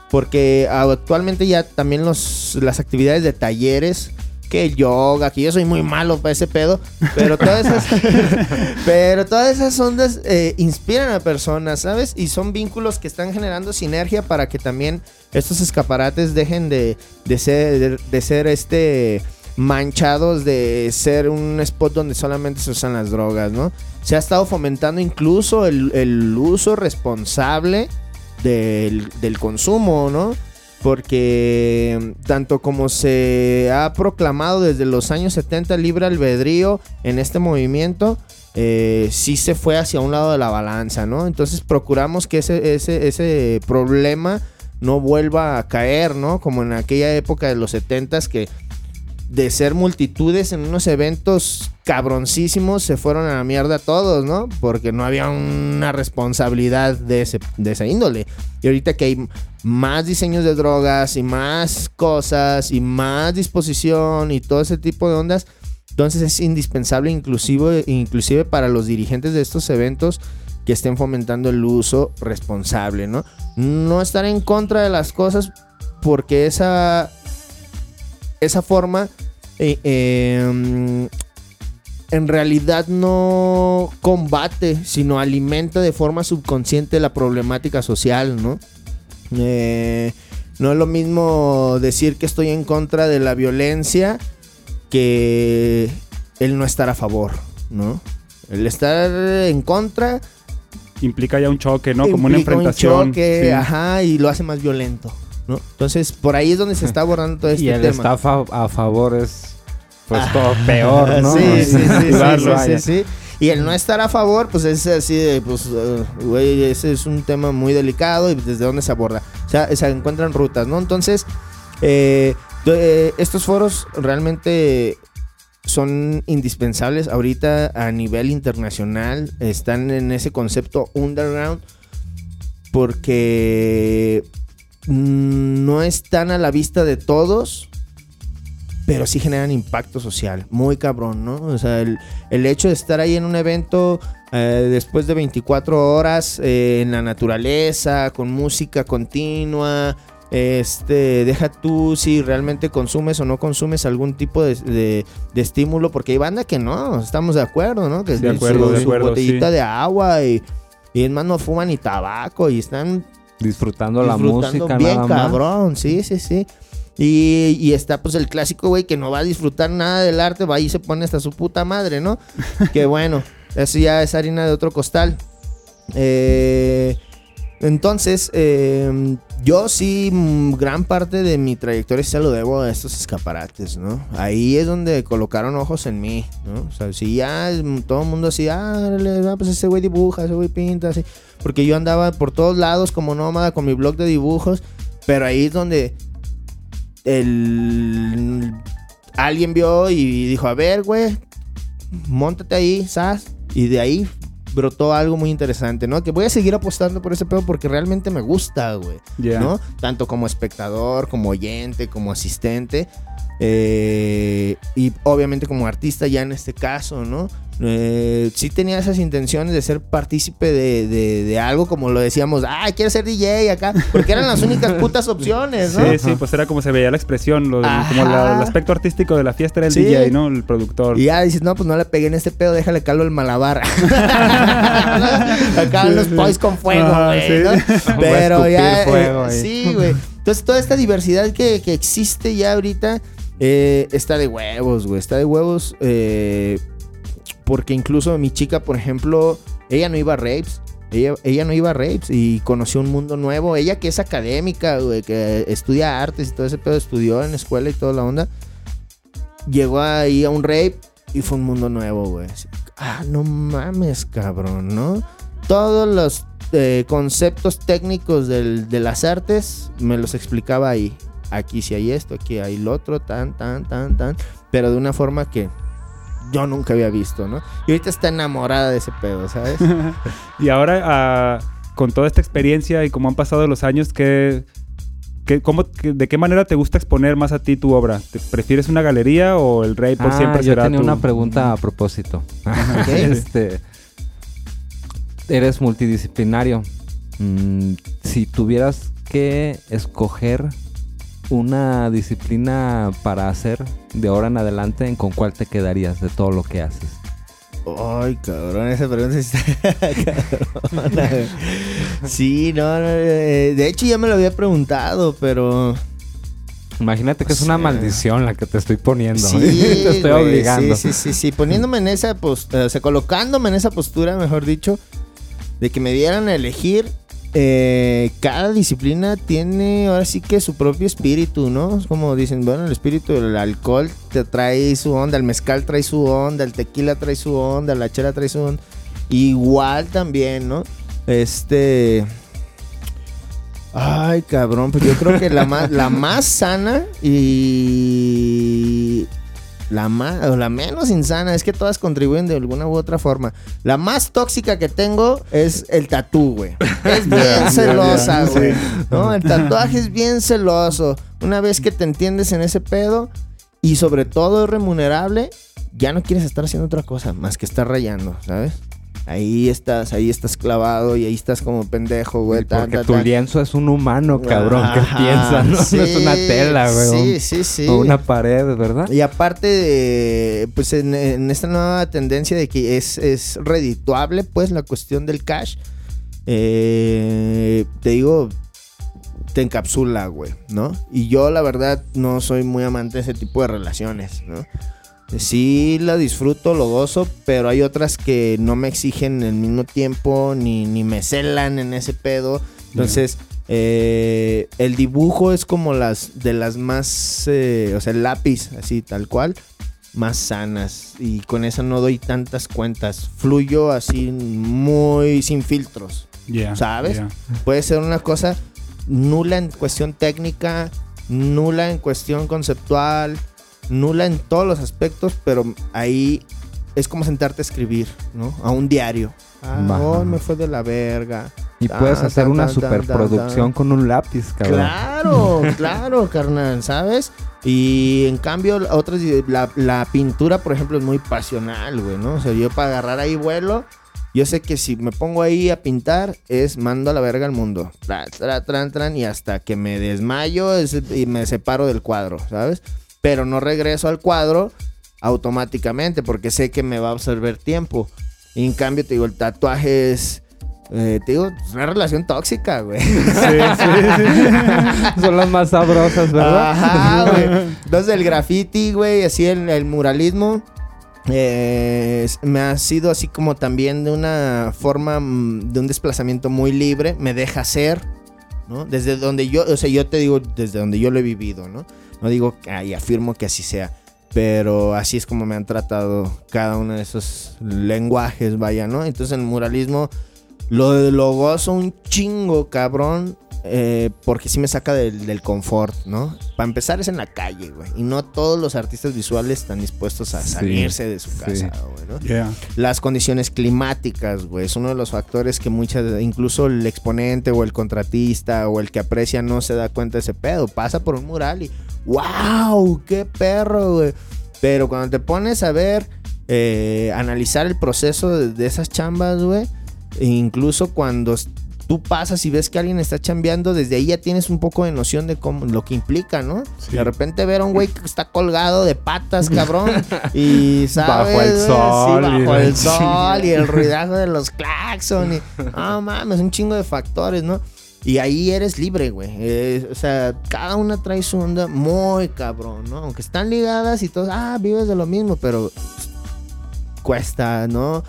Porque actualmente ya también los, las actividades de talleres, que el yoga, que yo soy muy malo para ese pedo, pero todas esas, pero todas esas ondas eh, inspiran a personas, ¿sabes? Y son vínculos que están generando sinergia para que también estos escaparates dejen de, de ser, de, de ser este manchados de ser un spot donde solamente se usan las drogas, ¿no? Se ha estado fomentando incluso el, el uso responsable del, del consumo, ¿no? Porque tanto como se ha proclamado desde los años 70 libre albedrío en este movimiento, eh, sí se fue hacia un lado de la balanza, ¿no? Entonces procuramos que ese, ese, ese problema no vuelva a caer, ¿no? Como en aquella época de los 70s que de ser multitudes en unos eventos cabroncísimos se fueron a la mierda todos, ¿no? Porque no había una responsabilidad de, ese, de esa índole. Y ahorita que hay más diseños de drogas y más cosas y más disposición y todo ese tipo de ondas, entonces es indispensable inclusive, inclusive para los dirigentes de estos eventos que estén fomentando el uso responsable, ¿no? No estar en contra de las cosas porque esa esa forma eh, eh, en realidad no combate, sino alimenta de forma subconsciente la problemática social, ¿no? Eh, no es lo mismo decir que estoy en contra de la violencia que el no estar a favor, ¿no? El estar en contra Implica ya un choque, ¿no? Como una implica un enfrentación. choque, sí. ajá, y lo hace más violento, ¿no? Entonces, por ahí es donde se está abordando todo este y el tema. estar fa- a favor es pues Ah. todo peor, ¿no? Sí, sí, sí, sí, Claro, sí, vaya. sí, sí. Y el no estar a favor, pues es así de, pues, eh, güey, ese es un tema muy delicado y desde dónde se aborda. O sea, se encuentran rutas, ¿no? Entonces, eh, estos foros realmente son indispensables ahorita a nivel internacional. Están en ese concepto underground porque mm, no están a la vista de todos, pero sí generan impacto social, muy cabrón, ¿no? O sea, el, el hecho de estar ahí en un evento eh, después de 24 horas eh, en la naturaleza, con música continua. Este, deja tú si realmente consumes o no consumes algún tipo de, de- de estímulo, porque hay banda que no, estamos de acuerdo, ¿no? Que De su- acuerdo, de su acuerdo, botellita sí. de agua y, y es más no fuman ni tabaco y están Disfrutando, la música bien nada más. cabrón, sí, sí, sí. Y, y está pues el clásico, güey, que no va a disfrutar nada del arte, va y se pone hasta su puta madre, ¿no? que bueno, eso ya es harina de otro costal. Eh, entonces, eh, yo sí, mm, gran parte de mi trayectoria se lo debo a estos escaparates, ¿no? Ahí es donde colocaron ojos en mí, ¿no? O sea, si ya mm, todo el mundo así, ah, ah, pues ese güey dibuja, ese güey pinta, así. Porque yo andaba por todos lados como nómada con mi blog de dibujos, pero ahí es donde el alguien vio y dijo, a ver, güey, montate ahí, ¿sabes? Y de ahí brotó algo muy interesante, ¿no? Que voy a seguir apostando por ese pedo porque realmente me gusta, güey. Ya. ¿no? Tanto como espectador, como oyente, como asistente. Eh, y obviamente como artista ya en este caso, ¿no? Eh, sí tenía esas intenciones de ser partícipe de, de- de algo, como lo decíamos, ah, quiero ser DJ acá, porque eran las únicas putas opciones, ¿no? Sí, sí, pues era como se veía la expresión, lo como la- el aspecto artístico de la fiesta era el Sí. DJ, ¿no? El productor. Y ya dices, no, pues no le pegué en este pedo, déjale calo el malabar. Acá los boys con fuego, güey, sí. ¿no? Pero ya. fuego eh, sí, güey. Entonces, toda esta diversidad que, que existe ya ahorita eh, está de huevos, güey. Está de huevos. eh, porque incluso mi chica, por ejemplo, ella no iba a rapes. Ella, no iba a rapes y conoció un mundo nuevo. Ella que es académica, güey, que estudia artes y todo ese pedo, estudió en la escuela y toda la onda. Llegó ahí a un rape y fue un mundo nuevo, güey. Ah, no mames, cabrón, ¿no? Todos los eh, conceptos técnicos del- de las artes me los explicaba ahí. Aquí sí hay esto, aquí hay lo otro, tan, tan, tan, tan. Pero de una forma que yo nunca había visto, ¿no? Y ahorita está enamorada de ese pedo, ¿sabes? Y ahora, ah, con toda esta experiencia y como han pasado los años, ¿qué, qué- cómo, qué- ¿de qué manera te gusta exponer más a ti tu obra? ¿Te prefieres una galería o el rey por Ah, siempre yo será tenía tu- una pregunta a propósito. Ok. este, eres multidisciplinario. Mm, si tuvieras que escoger una disciplina para hacer de ahora en adelante, ¿con cuál te quedarías de todo lo que haces? Ay, cabrón, esa pregunta sí está cabrona. Sí, no, no, eh, de hecho ya me lo había preguntado, pero... Imagínate que es una maldición la que te estoy poniendo. Sí, te estoy güey, obligando. Sí, sí, sí, sí, poniéndome en esa postura, o sea, colocándome en esa postura, mejor dicho, de que me dieran a elegir. Eh, cada disciplina tiene ahora sí que su propio espíritu, ¿no? Es como dicen, bueno, el espíritu del alcohol te trae su onda, el mezcal trae su onda, el tequila trae su onda, la chela trae su onda. Igual también, ¿no? Este. Ay, cabrón, pues yo creo que la más, la más sana y la más o la menos insana es que todas contribuyen de alguna u otra forma. La más tóxica que tengo es el tatú, güey. Es bien celosa, güey. No, el tatuaje es bien celoso. Una vez que te entiendes en ese pedo y sobre todo es remunerable, ya no quieres estar haciendo otra cosa más que estar rayando, ¿sabes? Ahí estás, ahí estás clavado y ahí estás como pendejo, güey. tan, Porque tan, tu tan. lienzo es un humano, cabrón. ¿Qué Ajá, piensas? No, No es una tela, güey. Sí, sí, sí. O una pared, ¿verdad? Y aparte de, pues en, en esta nueva tendencia de que es, es redituable, pues la cuestión del cash, eh, te digo, te encapsula, güey, ¿no? Y yo la verdad no soy muy amante de ese tipo de relaciones, ¿no? Sí la disfruto, lo gozo, pero hay otras que no me exigen el mismo tiempo, ni, ni me celan en ese pedo. Entonces, eh, el dibujo es como las de las más, eh, o sea, el lápiz, así tal cual, más sanas. Y con eso no doy tantas cuentas. Fluyo así muy sin filtros. ¿Sabes? Puede ser una cosa nula en cuestión técnica, nula en cuestión conceptual, nula en todos los aspectos, pero ahí es como sentarte a escribir, ¿no? A un diario. Ah, hoy me fue de la verga. Y Tan, puedes hacer tan, una tan, superproducción con un lápiz, cabrón. Claro, claro, carnal, ¿sabes? Y en cambio, otras, la, la pintura, por ejemplo, es muy pasional, güey, ¿no? O sea, yo para agarrar ahí vuelo Yo sé que si me pongo ahí a pintar, es mando a la verga al mundo. Tra, tra, tran, tran, y hasta que me desmayo es- y me separo del cuadro, ¿sabes? Pero no regreso al cuadro automáticamente porque sé que me va a absorber tiempo. Y en cambio, te digo, el tatuaje es. eh, te digo, es una relación tóxica, güey. Sí, sí, Son las más sabrosas, ¿verdad? Ajá, güey. Entonces, el graffiti, güey, así el, el muralismo. eh, me ha sido así como también de una forma mm, de un desplazamiento muy libre, me deja ser, ¿no? Desde donde yo, o sea, yo te digo, desde donde yo lo he vivido, ¿no? No digo, y afirmo que así sea, pero así es como me han tratado cada uno de esos lenguajes, vaya, ¿no? Entonces, el muralismo lo, lo gozo un chingo, cabrón. eh, porque sí me saca del, del confort, ¿no? Para empezar es en la calle, güey. Y no todos los artistas visuales están dispuestos a Sí, salirse de su sí. casa, güey, ¿no? Yeah. Las condiciones climáticas, güey, es uno de los factores que muchas, incluso el exponente o el contratista o el que aprecia no se da cuenta de ese pedo. Pasa por un mural y ¡wow! ¡Qué perro, güey! Pero cuando te pones a ver, eh, analizar el proceso de, de esas chambas, güey, incluso cuando tú pasas y ves que alguien está chambeando, desde ahí ya tienes un poco de noción de cómo, lo que implica, ¿no? Sí. De repente ver a un güey que está colgado de patas, cabrón, y sabes, Bajo el sí, sol y bajo la el sol y el ruidazo de los claxon y no mames, un chingo de factores, ¿no? Y ahí eres libre, güey. O sea, cada una trae su onda muy cabrón, ¿no? Aunque están ligadas y todos, ah, vives de lo mismo, pero cuesta, ¿no?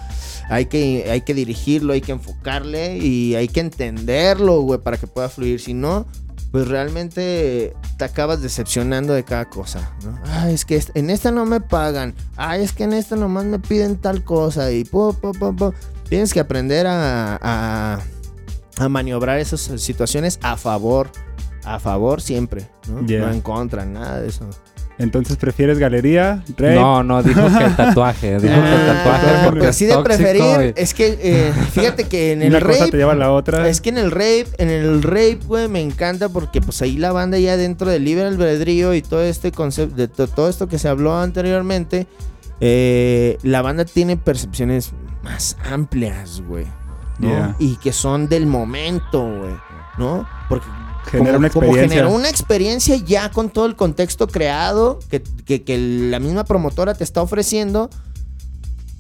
Hay que, hay que dirigirlo, hay que enfocarle y hay que entenderlo, güey, para que pueda fluir. Si no, pues realmente te acabas decepcionando de cada cosa, ¿no? Ah, es que en esta no me pagan. Ah, es que en esta nomás me piden tal cosa y pu, pu, pu, pu. Tienes que aprender a, a maniobrar esas situaciones a favor. A favor siempre, ¿no? Yeah. No en contra, nada de eso. Entonces, ¿prefieres galería? Rey? No, no, dijo que el tatuaje. Dijo que el Ah, tatuaje porque pues es sí de preferir. y- Es que eh, fíjate que en el Una cosa rape te lleva a la otra. es que en el rape, en el rape, güey, me encanta porque pues ahí la banda ya dentro del libre albedrío y todo este concepto, de to- todo esto que se habló anteriormente, eh, la banda tiene percepciones más amplias, güey. ¿No? Yeah. Y que son del momento, güey. ¿No? Porque Genera como, una como generó una experiencia ya con todo el contexto creado que, que- que la misma promotora te está ofreciendo.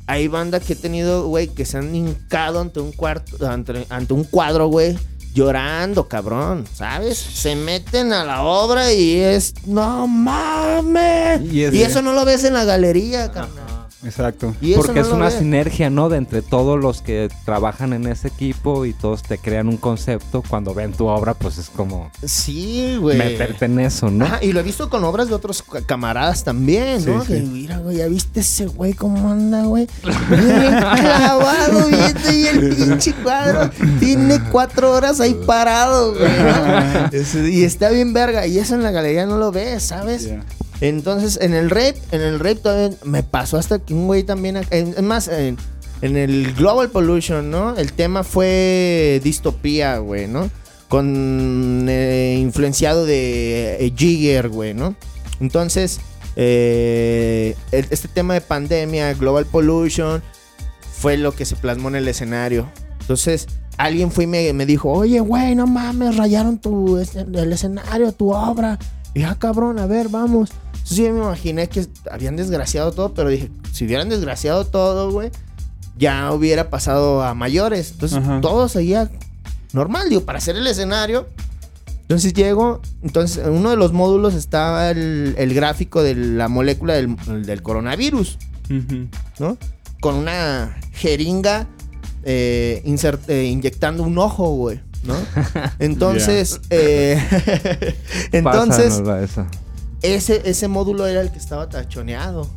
Hay banda que he tenido, güey, que se han hincado ante un cuarto, ante, ante un cuadro, güey, llorando, cabrón, ¿sabes? Se meten a la obra y es, no mames. Y Y, eso no lo ves en la galería, carnal. Exacto. Y Porque no es una sinergia, ¿no? De entre todos los que trabajan en ese equipo y todos te crean un concepto. Cuando ven tu obra, pues es como Sí, güey. meterte en eso, ¿no? Ajá, y lo he visto con obras de otros ca- camaradas también, ¿no? Sí, Que, sí. mira, güey, ¿ya viste ese güey cómo anda, güey? Bien clavado, viendo y el pinche cuadro. Tiene cuatro horas ahí parado, güey. y está bien verga. Y eso en la galería no lo ves, ¿sabes? Yeah. Entonces, en el rape, en el rape todavía me pasó hasta que un güey también. Es más, en, el Global Pollution, ¿no? El tema fue distopía, güey, ¿no? Con eh, influenciado de eh, Jigger, güey, ¿no? Entonces, eh, este tema de pandemia, Global Pollution, fue lo que se plasmó en el escenario. Entonces, alguien fue y me, dijo, oye, güey, no mames, rayaron tu, es- el escenario, tu obra. Y ah, cabrón, a ver, vamos. Entonces yo me imaginé que habían desgraciado todo, pero dije, si hubieran desgraciado todo, güey, ya hubiera pasado a mayores. Entonces Ajá. todo seguía normal, digo, para hacer el escenario. Entonces llego, entonces en uno de los módulos estaba el, el gráfico de la molécula del, del coronavirus. ¿no? Con una jeringa eh, insert- eh, inyectando un ojo, güey, ¿no? Entonces, eh, entonces Pásanosla esa. Ese, ese módulo era el que estaba tachoneado.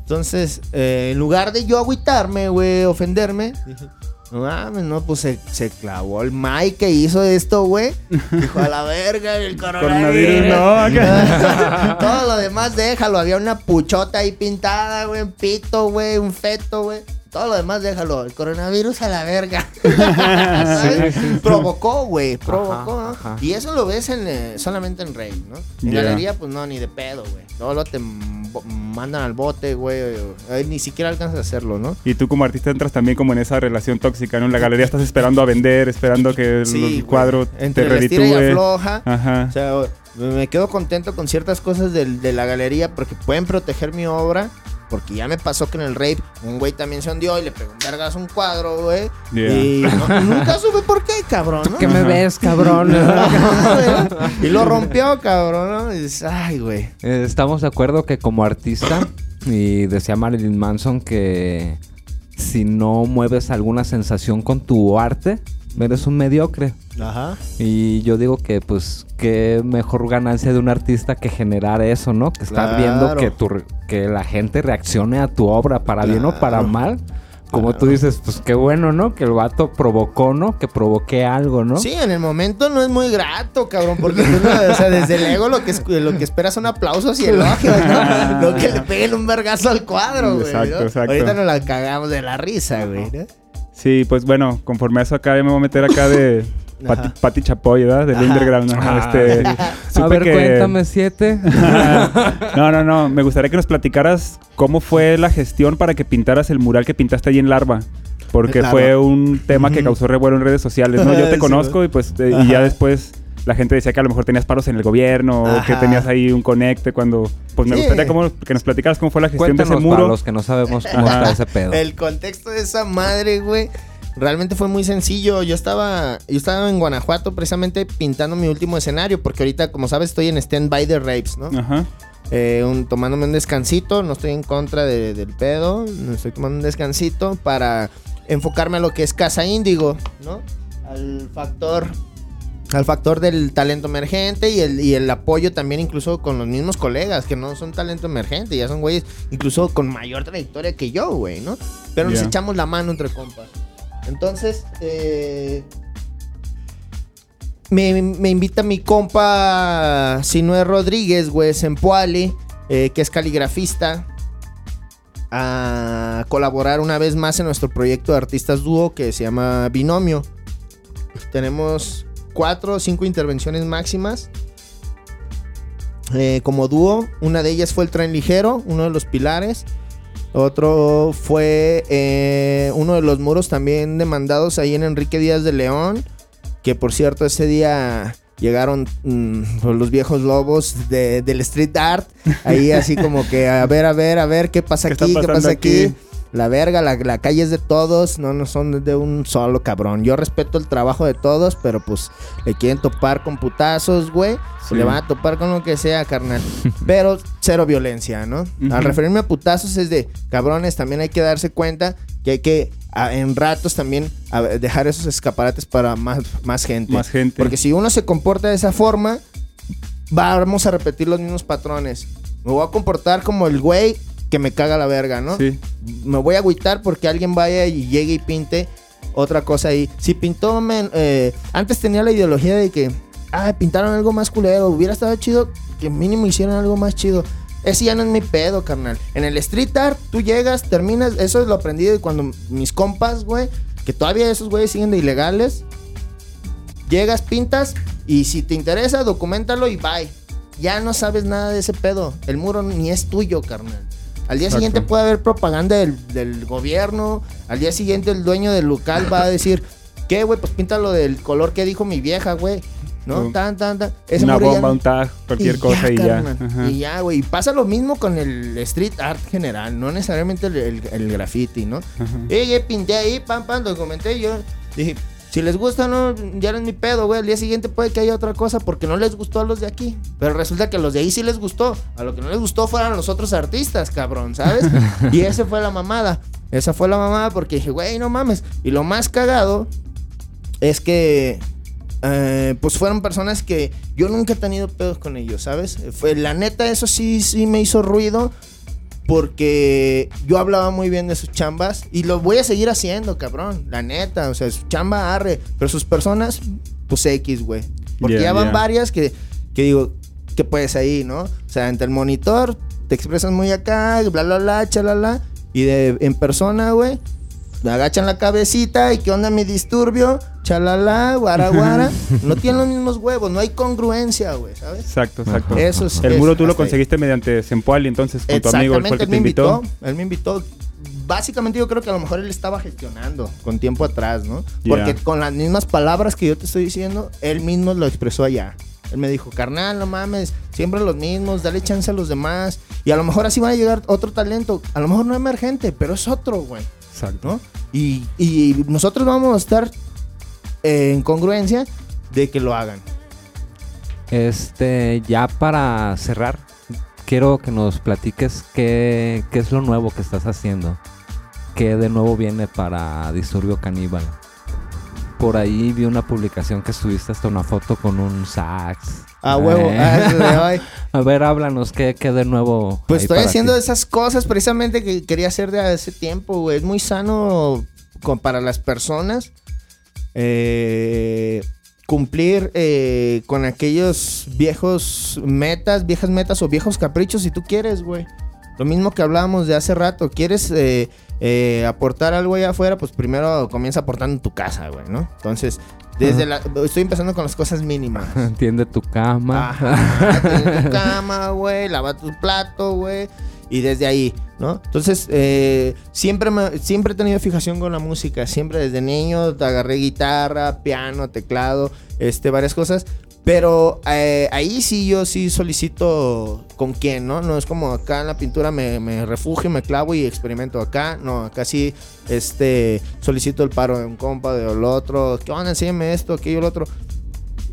Entonces, eh, en lugar de yo agüitarme, güey, ofenderme, dije, no mames, no, pues se, se clavó el Mike que hizo esto, güey. Dijo, a la verga, el Coronavirus, coronavirus. no. Todo lo demás déjalo. Había una puchota ahí pintada, güey, un pito, güey, un feto, güey. Todo lo demás déjalo. El coronavirus a la verga. ¿Sabes? Provocó, güey. Provocó. ¿no? ajá. Y eso lo ves en, eh, solamente en Rey, ¿no? En galería, pues no, ni de pedo, güey. Luego lo te mandan al bote, güey. eh, Ni siquiera alcanzas a hacerlo, ¿no? Y tú como artista entras también como en esa relación tóxica, ¿no? En la galería estás esperando a vender, esperando que Sí, el cuadro Entre te estira y reditúe. afloja. Ajá. O sea, me quedo contento con ciertas cosas de, la galería porque pueden proteger mi obra. Porque ya me pasó que en el rape un güey también se hundió y le pegó un vergas a un cuadro, güey. Yeah. Y no- nunca supe por qué, cabrón, ¿no? ¿Qué me ves, cabrón? y lo rompió, cabrón, ¿no? Y dices, ay, güey. Eh, Estamos de acuerdo que como artista, y decía Marilyn Manson que si no mueves alguna sensación con tu arte, eres un mediocre. Ajá. Y yo digo que, pues, qué mejor ganancia de un artista que generar eso, ¿no? Que estar Claro. viendo que, tu, que la gente reaccione a tu obra para bien o para mal. Como tú dices, pues qué bueno, ¿no? Que el vato provocó, ¿no? Que provoque algo, ¿no? Sí, en el momento no es muy grato, cabrón, porque tú no- o sea, desde el ego lo que, es- lo que esperas son aplausos y elogios, ¿no? No que le peguen un vergazo al cuadro, güey. Exacto, ¿no? exacto. Ahorita nos la cagamos de la risa, güey, ¿no? Sí, pues bueno, conforme a eso acá ya me voy a meter acá de Pati, Chapoy, ¿verdad? Del Ajá. underground. ajá, Ah, este, a supe ver, que- cuéntame siete. no, no, no. Me gustaría que nos platicaras cómo fue la gestión para que pintaras el mural que pintaste allí en Larva. Porque fue un tema que causó revuelo en redes sociales, ¿no? Yo te conozco y pues eh, y ya Ajá. después la gente decía que a lo mejor tenías paros en el gobierno o que Ajá. tenías ahí un conecte cuando... Pues me Sí. gustaría cómo- que nos platicaras cómo fue la gestión de ese para muro. los que no sabemos cómo Ajá. está ese pedo. El contexto de esa madre, güey, realmente fue muy sencillo. Yo estaba, yo estaba en Guanajuato precisamente pintando mi último escenario, porque ahorita, como sabes, estoy en stand-by de Rapes, ¿no? Ajá. Eh, un- tomándome un descansito, no estoy en contra de- del pedo, no estoy tomando un descansito para enfocarme a lo que es Casa Índigo, ¿no? Al factor al factor del talento emergente y el, y el apoyo también incluso con los mismos colegas que no son talento emergente, ya son güeyes incluso con mayor trayectoria que yo, güey, ¿no? Pero nos echamos la mano entre compas. Entonces, eh, me, me invita mi compa Sinue Rodríguez, güey, Sempoali, eh, que es caligrafista, a colaborar una vez más en nuestro proyecto de artistas dúo que se llama Binomio. Tenemos cuatro o cinco intervenciones máximas. eh, como dúo, una de ellas fue el tren ligero, uno de los pilares. Otro fue eh, uno de los muros también demandados ahí en Enrique Díaz de León. Que por cierto, ese día llegaron mm, los viejos lobos de- del street art. Ahí así como que a ver, a ver, a ver qué pasa ¿Qué aquí, qué pasa aquí. aquí? La verga, la, la calle es de todos, no, no son de un solo cabrón. Yo respeto el trabajo de todos, pero pues le quieren topar con putazos, güey. Sí. Le van a topar con lo que sea, carnal. Pero cero violencia, ¿no? Al referirme a putazos es de, cabrones, también hay que darse cuenta que hay que a- en ratos también a- dejar esos escaparates para más, más gente. Más gente. Porque si uno se comporta de esa forma, vamos a repetir los mismos patrones. Me voy a comportar como el güey que me caga la verga, ¿no? Sí. Me voy a agüitar porque alguien vaya y llegue y pinte otra cosa ahí. Si pintó, men, eh, antes tenía la ideología de que, ah, pintaron algo más culero, hubiera estado chido que mínimo hicieran algo más chido. Ese ya no es mi pedo, carnal. En el street art, tú llegas, terminas, eso es lo aprendí de cuando mis compas, güey, que todavía esos güeyes siguen de ilegales. Llegas, pintas y si te interesa, documentalo y bye. Ya no sabes nada de ese pedo. El muro ni es tuyo, carnal. Al día Exacto. siguiente puede haber propaganda del, del gobierno. Al día siguiente el dueño del local va a decir, ¿qué, güey? Pues píntalo del color que dijo mi vieja, güey. ¿No? Tan, tan, tan. Ese Una ya bomba, no- un tag, cualquier y cosa y ya. Y ya, güey. Y pasa lo mismo con el street art general, no necesariamente el, el- el graffiti, ¿no? Ajá. Eh, ya pinté ahí, pam, pam, documenté. Yo dije, si les gusta, no, ya no es mi pedo, güey. Al día siguiente puede que haya otra cosa porque no les gustó a los de aquí. Pero resulta que a los de ahí sí les gustó. A lo que no les gustó fueron los otros artistas, cabrón, ¿sabes? y esa fue la mamada. Esa fue la mamada porque dije, güey, no mames. Y lo más cagado es que eh, pues fueron personas que yo nunca he tenido pedos con ellos, ¿sabes? Fue, la neta, eso sí, sí me hizo ruido. Porque yo hablaba muy bien de sus chambas y lo voy a seguir haciendo, cabrón. La neta, o sea, su chamba arre. Pero sus personas, pues X, güey. Porque Ya, ya van varias que, que digo, que puedes ahí, ¿no? O sea, ante el monitor te expresas muy acá, bla, bla, bla, chalala. Y de, en persona, güey, agachan la cabecita y qué onda mi disturbio, chalala, guaraguara. no tienen los mismos huevos, no hay congruencia, güey, ¿sabes? Exacto, exacto. Eso es. El es muro tú lo hasta ahí. conseguiste mediante Sempoali, entonces, con tu amigo, el Exactamente, que él te me invitó. invitó. Él me invitó. Básicamente yo creo que a lo mejor él estaba gestionando con tiempo atrás, ¿no? Porque con las mismas palabras que yo te estoy diciendo, él mismo lo expresó allá. Él me dijo, carnal, no mames, siempre los mismos, dale chance a los demás. Y a lo mejor así va a llegar otro talento. A lo mejor no emergente, pero es otro, güey. Exacto. ¿no? Y, y nosotros vamos a estar en congruencia de que lo hagan. Este, ya para cerrar, quiero que nos platiques qué, qué es lo nuevo que estás haciendo. ¿Qué de nuevo viene para Disturbio Caníbal? Por ahí vi una publicación que subiste hasta una foto con un sax. A huevo. Eh. Ah. A ver, háblanos, ¿qué, qué de nuevo? Pues estoy haciendo ti? esas cosas precisamente que quería hacer de hace tiempo, güey. Es muy sano con- para las personas eh, cumplir eh, con aquellos viejos metas, viejas metas o viejos caprichos si tú quieres, güey. Lo mismo que hablábamos de hace rato. ¿Quieres eh, eh, aportar algo allá afuera? Pues primero comienza aportando en tu casa, güey, ¿no? Entonces, desde la, estoy empezando con las cosas mínimas. Entiende tu cama. Ajá, tu cama, güey, lava tu plato, güey. Y desde ahí, ¿no? Entonces, eh, siempre, me- siempre he tenido fijación con la música. Siempre desde niño agarré guitarra, piano, teclado, este, varias cosas. Pero eh, ahí sí yo sí solicito con quién, ¿no? No es como acá en la pintura me, me refugio, me clavo y experimento acá. No, acá sí este, solicito el paro de un compa, de el otro. ¿Qué onda? Enséñame esto, aquello, el otro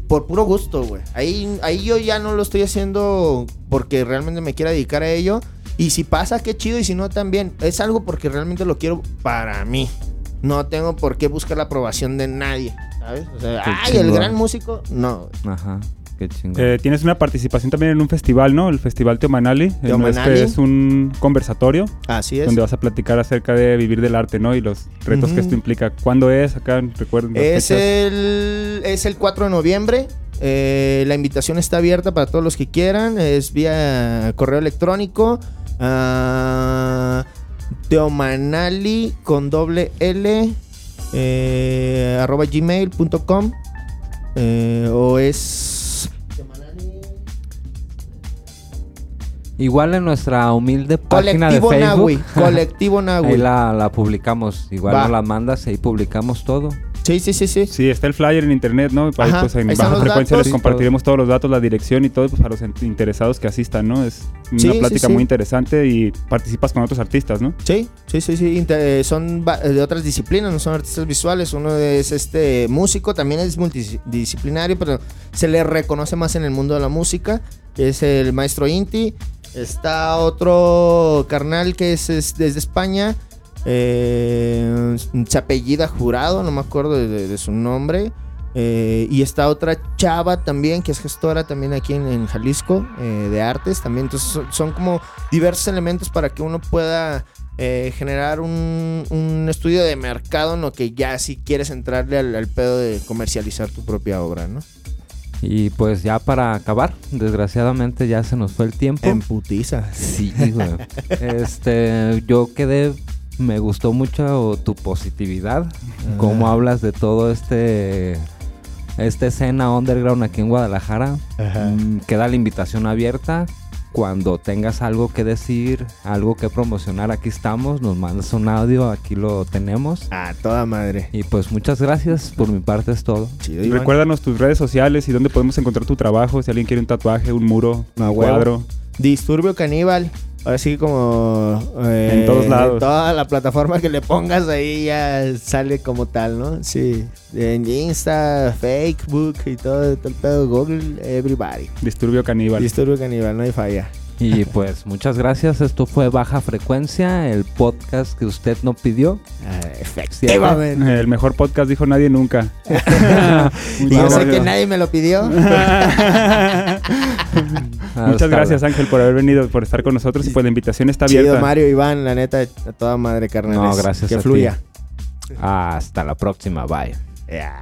por puro gusto, güey. Ahí, ahí yo ya no lo estoy haciendo porque realmente me quiera dedicar a ello. Y si pasa, qué chido. Y si no, también. Es algo porque realmente lo quiero para mí. No tengo por qué buscar la aprobación de nadie. ¿Sabes? O sea, Qué ay, el gran músico. No. Ajá, qué chingón. Eh, tienes una participación también en un festival, ¿no? El Festival Teomanali. en Teomanali. Este es un conversatorio Así es. donde vas a platicar acerca de vivir del arte, ¿no? Y los retos que Ujú. esto implica. ¿Cuándo es? Acá, recuerden. Es fechas. el, es el 4 de noviembre. Eh, la invitación está abierta para todos los que quieran. Es vía correo electrónico. Ah, teomanali con doble L eh, arroba gmail.com eh, o es Igual en nuestra humilde página colectivo de Facebook. Nahui colectivo Nahui Ahí la, la publicamos. Igual nos la mandas ahí publicamos todo. Sí sí sí sí Sí, está el flyer en internet, ¿no? Ahí, Ajá, pues en baja frecuencia datos. les compartiremos todos los datos, la dirección y todo pues, para los in- interesados que asistan, ¿no? Es una Sí, plática sí. muy interesante y participas con otros artistas, ¿no? Sí, sí, sí, sí. inter- eh, son va- de otras disciplinas, no son artistas visuales. Uno es este músico, también es multidisciplinario, pero se le reconoce más en el mundo de la música. Es el maestro Inti. Está otro carnal que es, es desde España. Eh, se apellida Jurado, no me acuerdo de, de- de su nombre. Eh, y está otra chava también, que es gestora también aquí en, en Jalisco, eh, de artes también. Entonces son, son como diversos elementos para que uno pueda eh, generar un, un estudio de mercado en lo que ya si quieres entrarle al, al pedo de comercializar tu propia obra, ¿no? Y pues ya para acabar, desgraciadamente ya se nos fue el tiempo. En putiza. Sí, güey. este, yo quedé, me gustó mucho tu positividad, cómo hablas de todo este, esta escena underground aquí en Guadalajara. Mm, queda la invitación abierta. Cuando tengas algo que decir, algo que promocionar, aquí estamos. Nos mandas un audio, aquí lo tenemos. A toda madre. Y pues muchas gracias. Por mi parte es todo. Chido, Iván. Recuérdanos tus redes sociales y dónde podemos encontrar tu trabajo, si alguien quiere un tatuaje, un muro, Ah, un huevo. cuadro. Disturbio Caníbal. Ahora sí como... eh, En todos lados. En toda la plataforma que le pongas ahí ya sale como tal, ¿no? Sí. En Insta, Facebook y todo, todo el pedo. Google, everybody. Disturbio Caníbal. Disturbio Caníbal, no hay falla. Y pues muchas gracias. Esto fue Baja Frecuencia, el podcast que usted no pidió. Ah, efectivamente. El mejor podcast dijo nadie nunca. Y yo sé que nadie me lo pidió. Muchas gracias Ángel por haber venido, por estar con nosotros y pues la invitación está Chido, abierta. Mario, Iván, la neta, a toda madre, carnales. No, gracias Que a ti. fluya. Hasta la próxima. Bye. Yeah.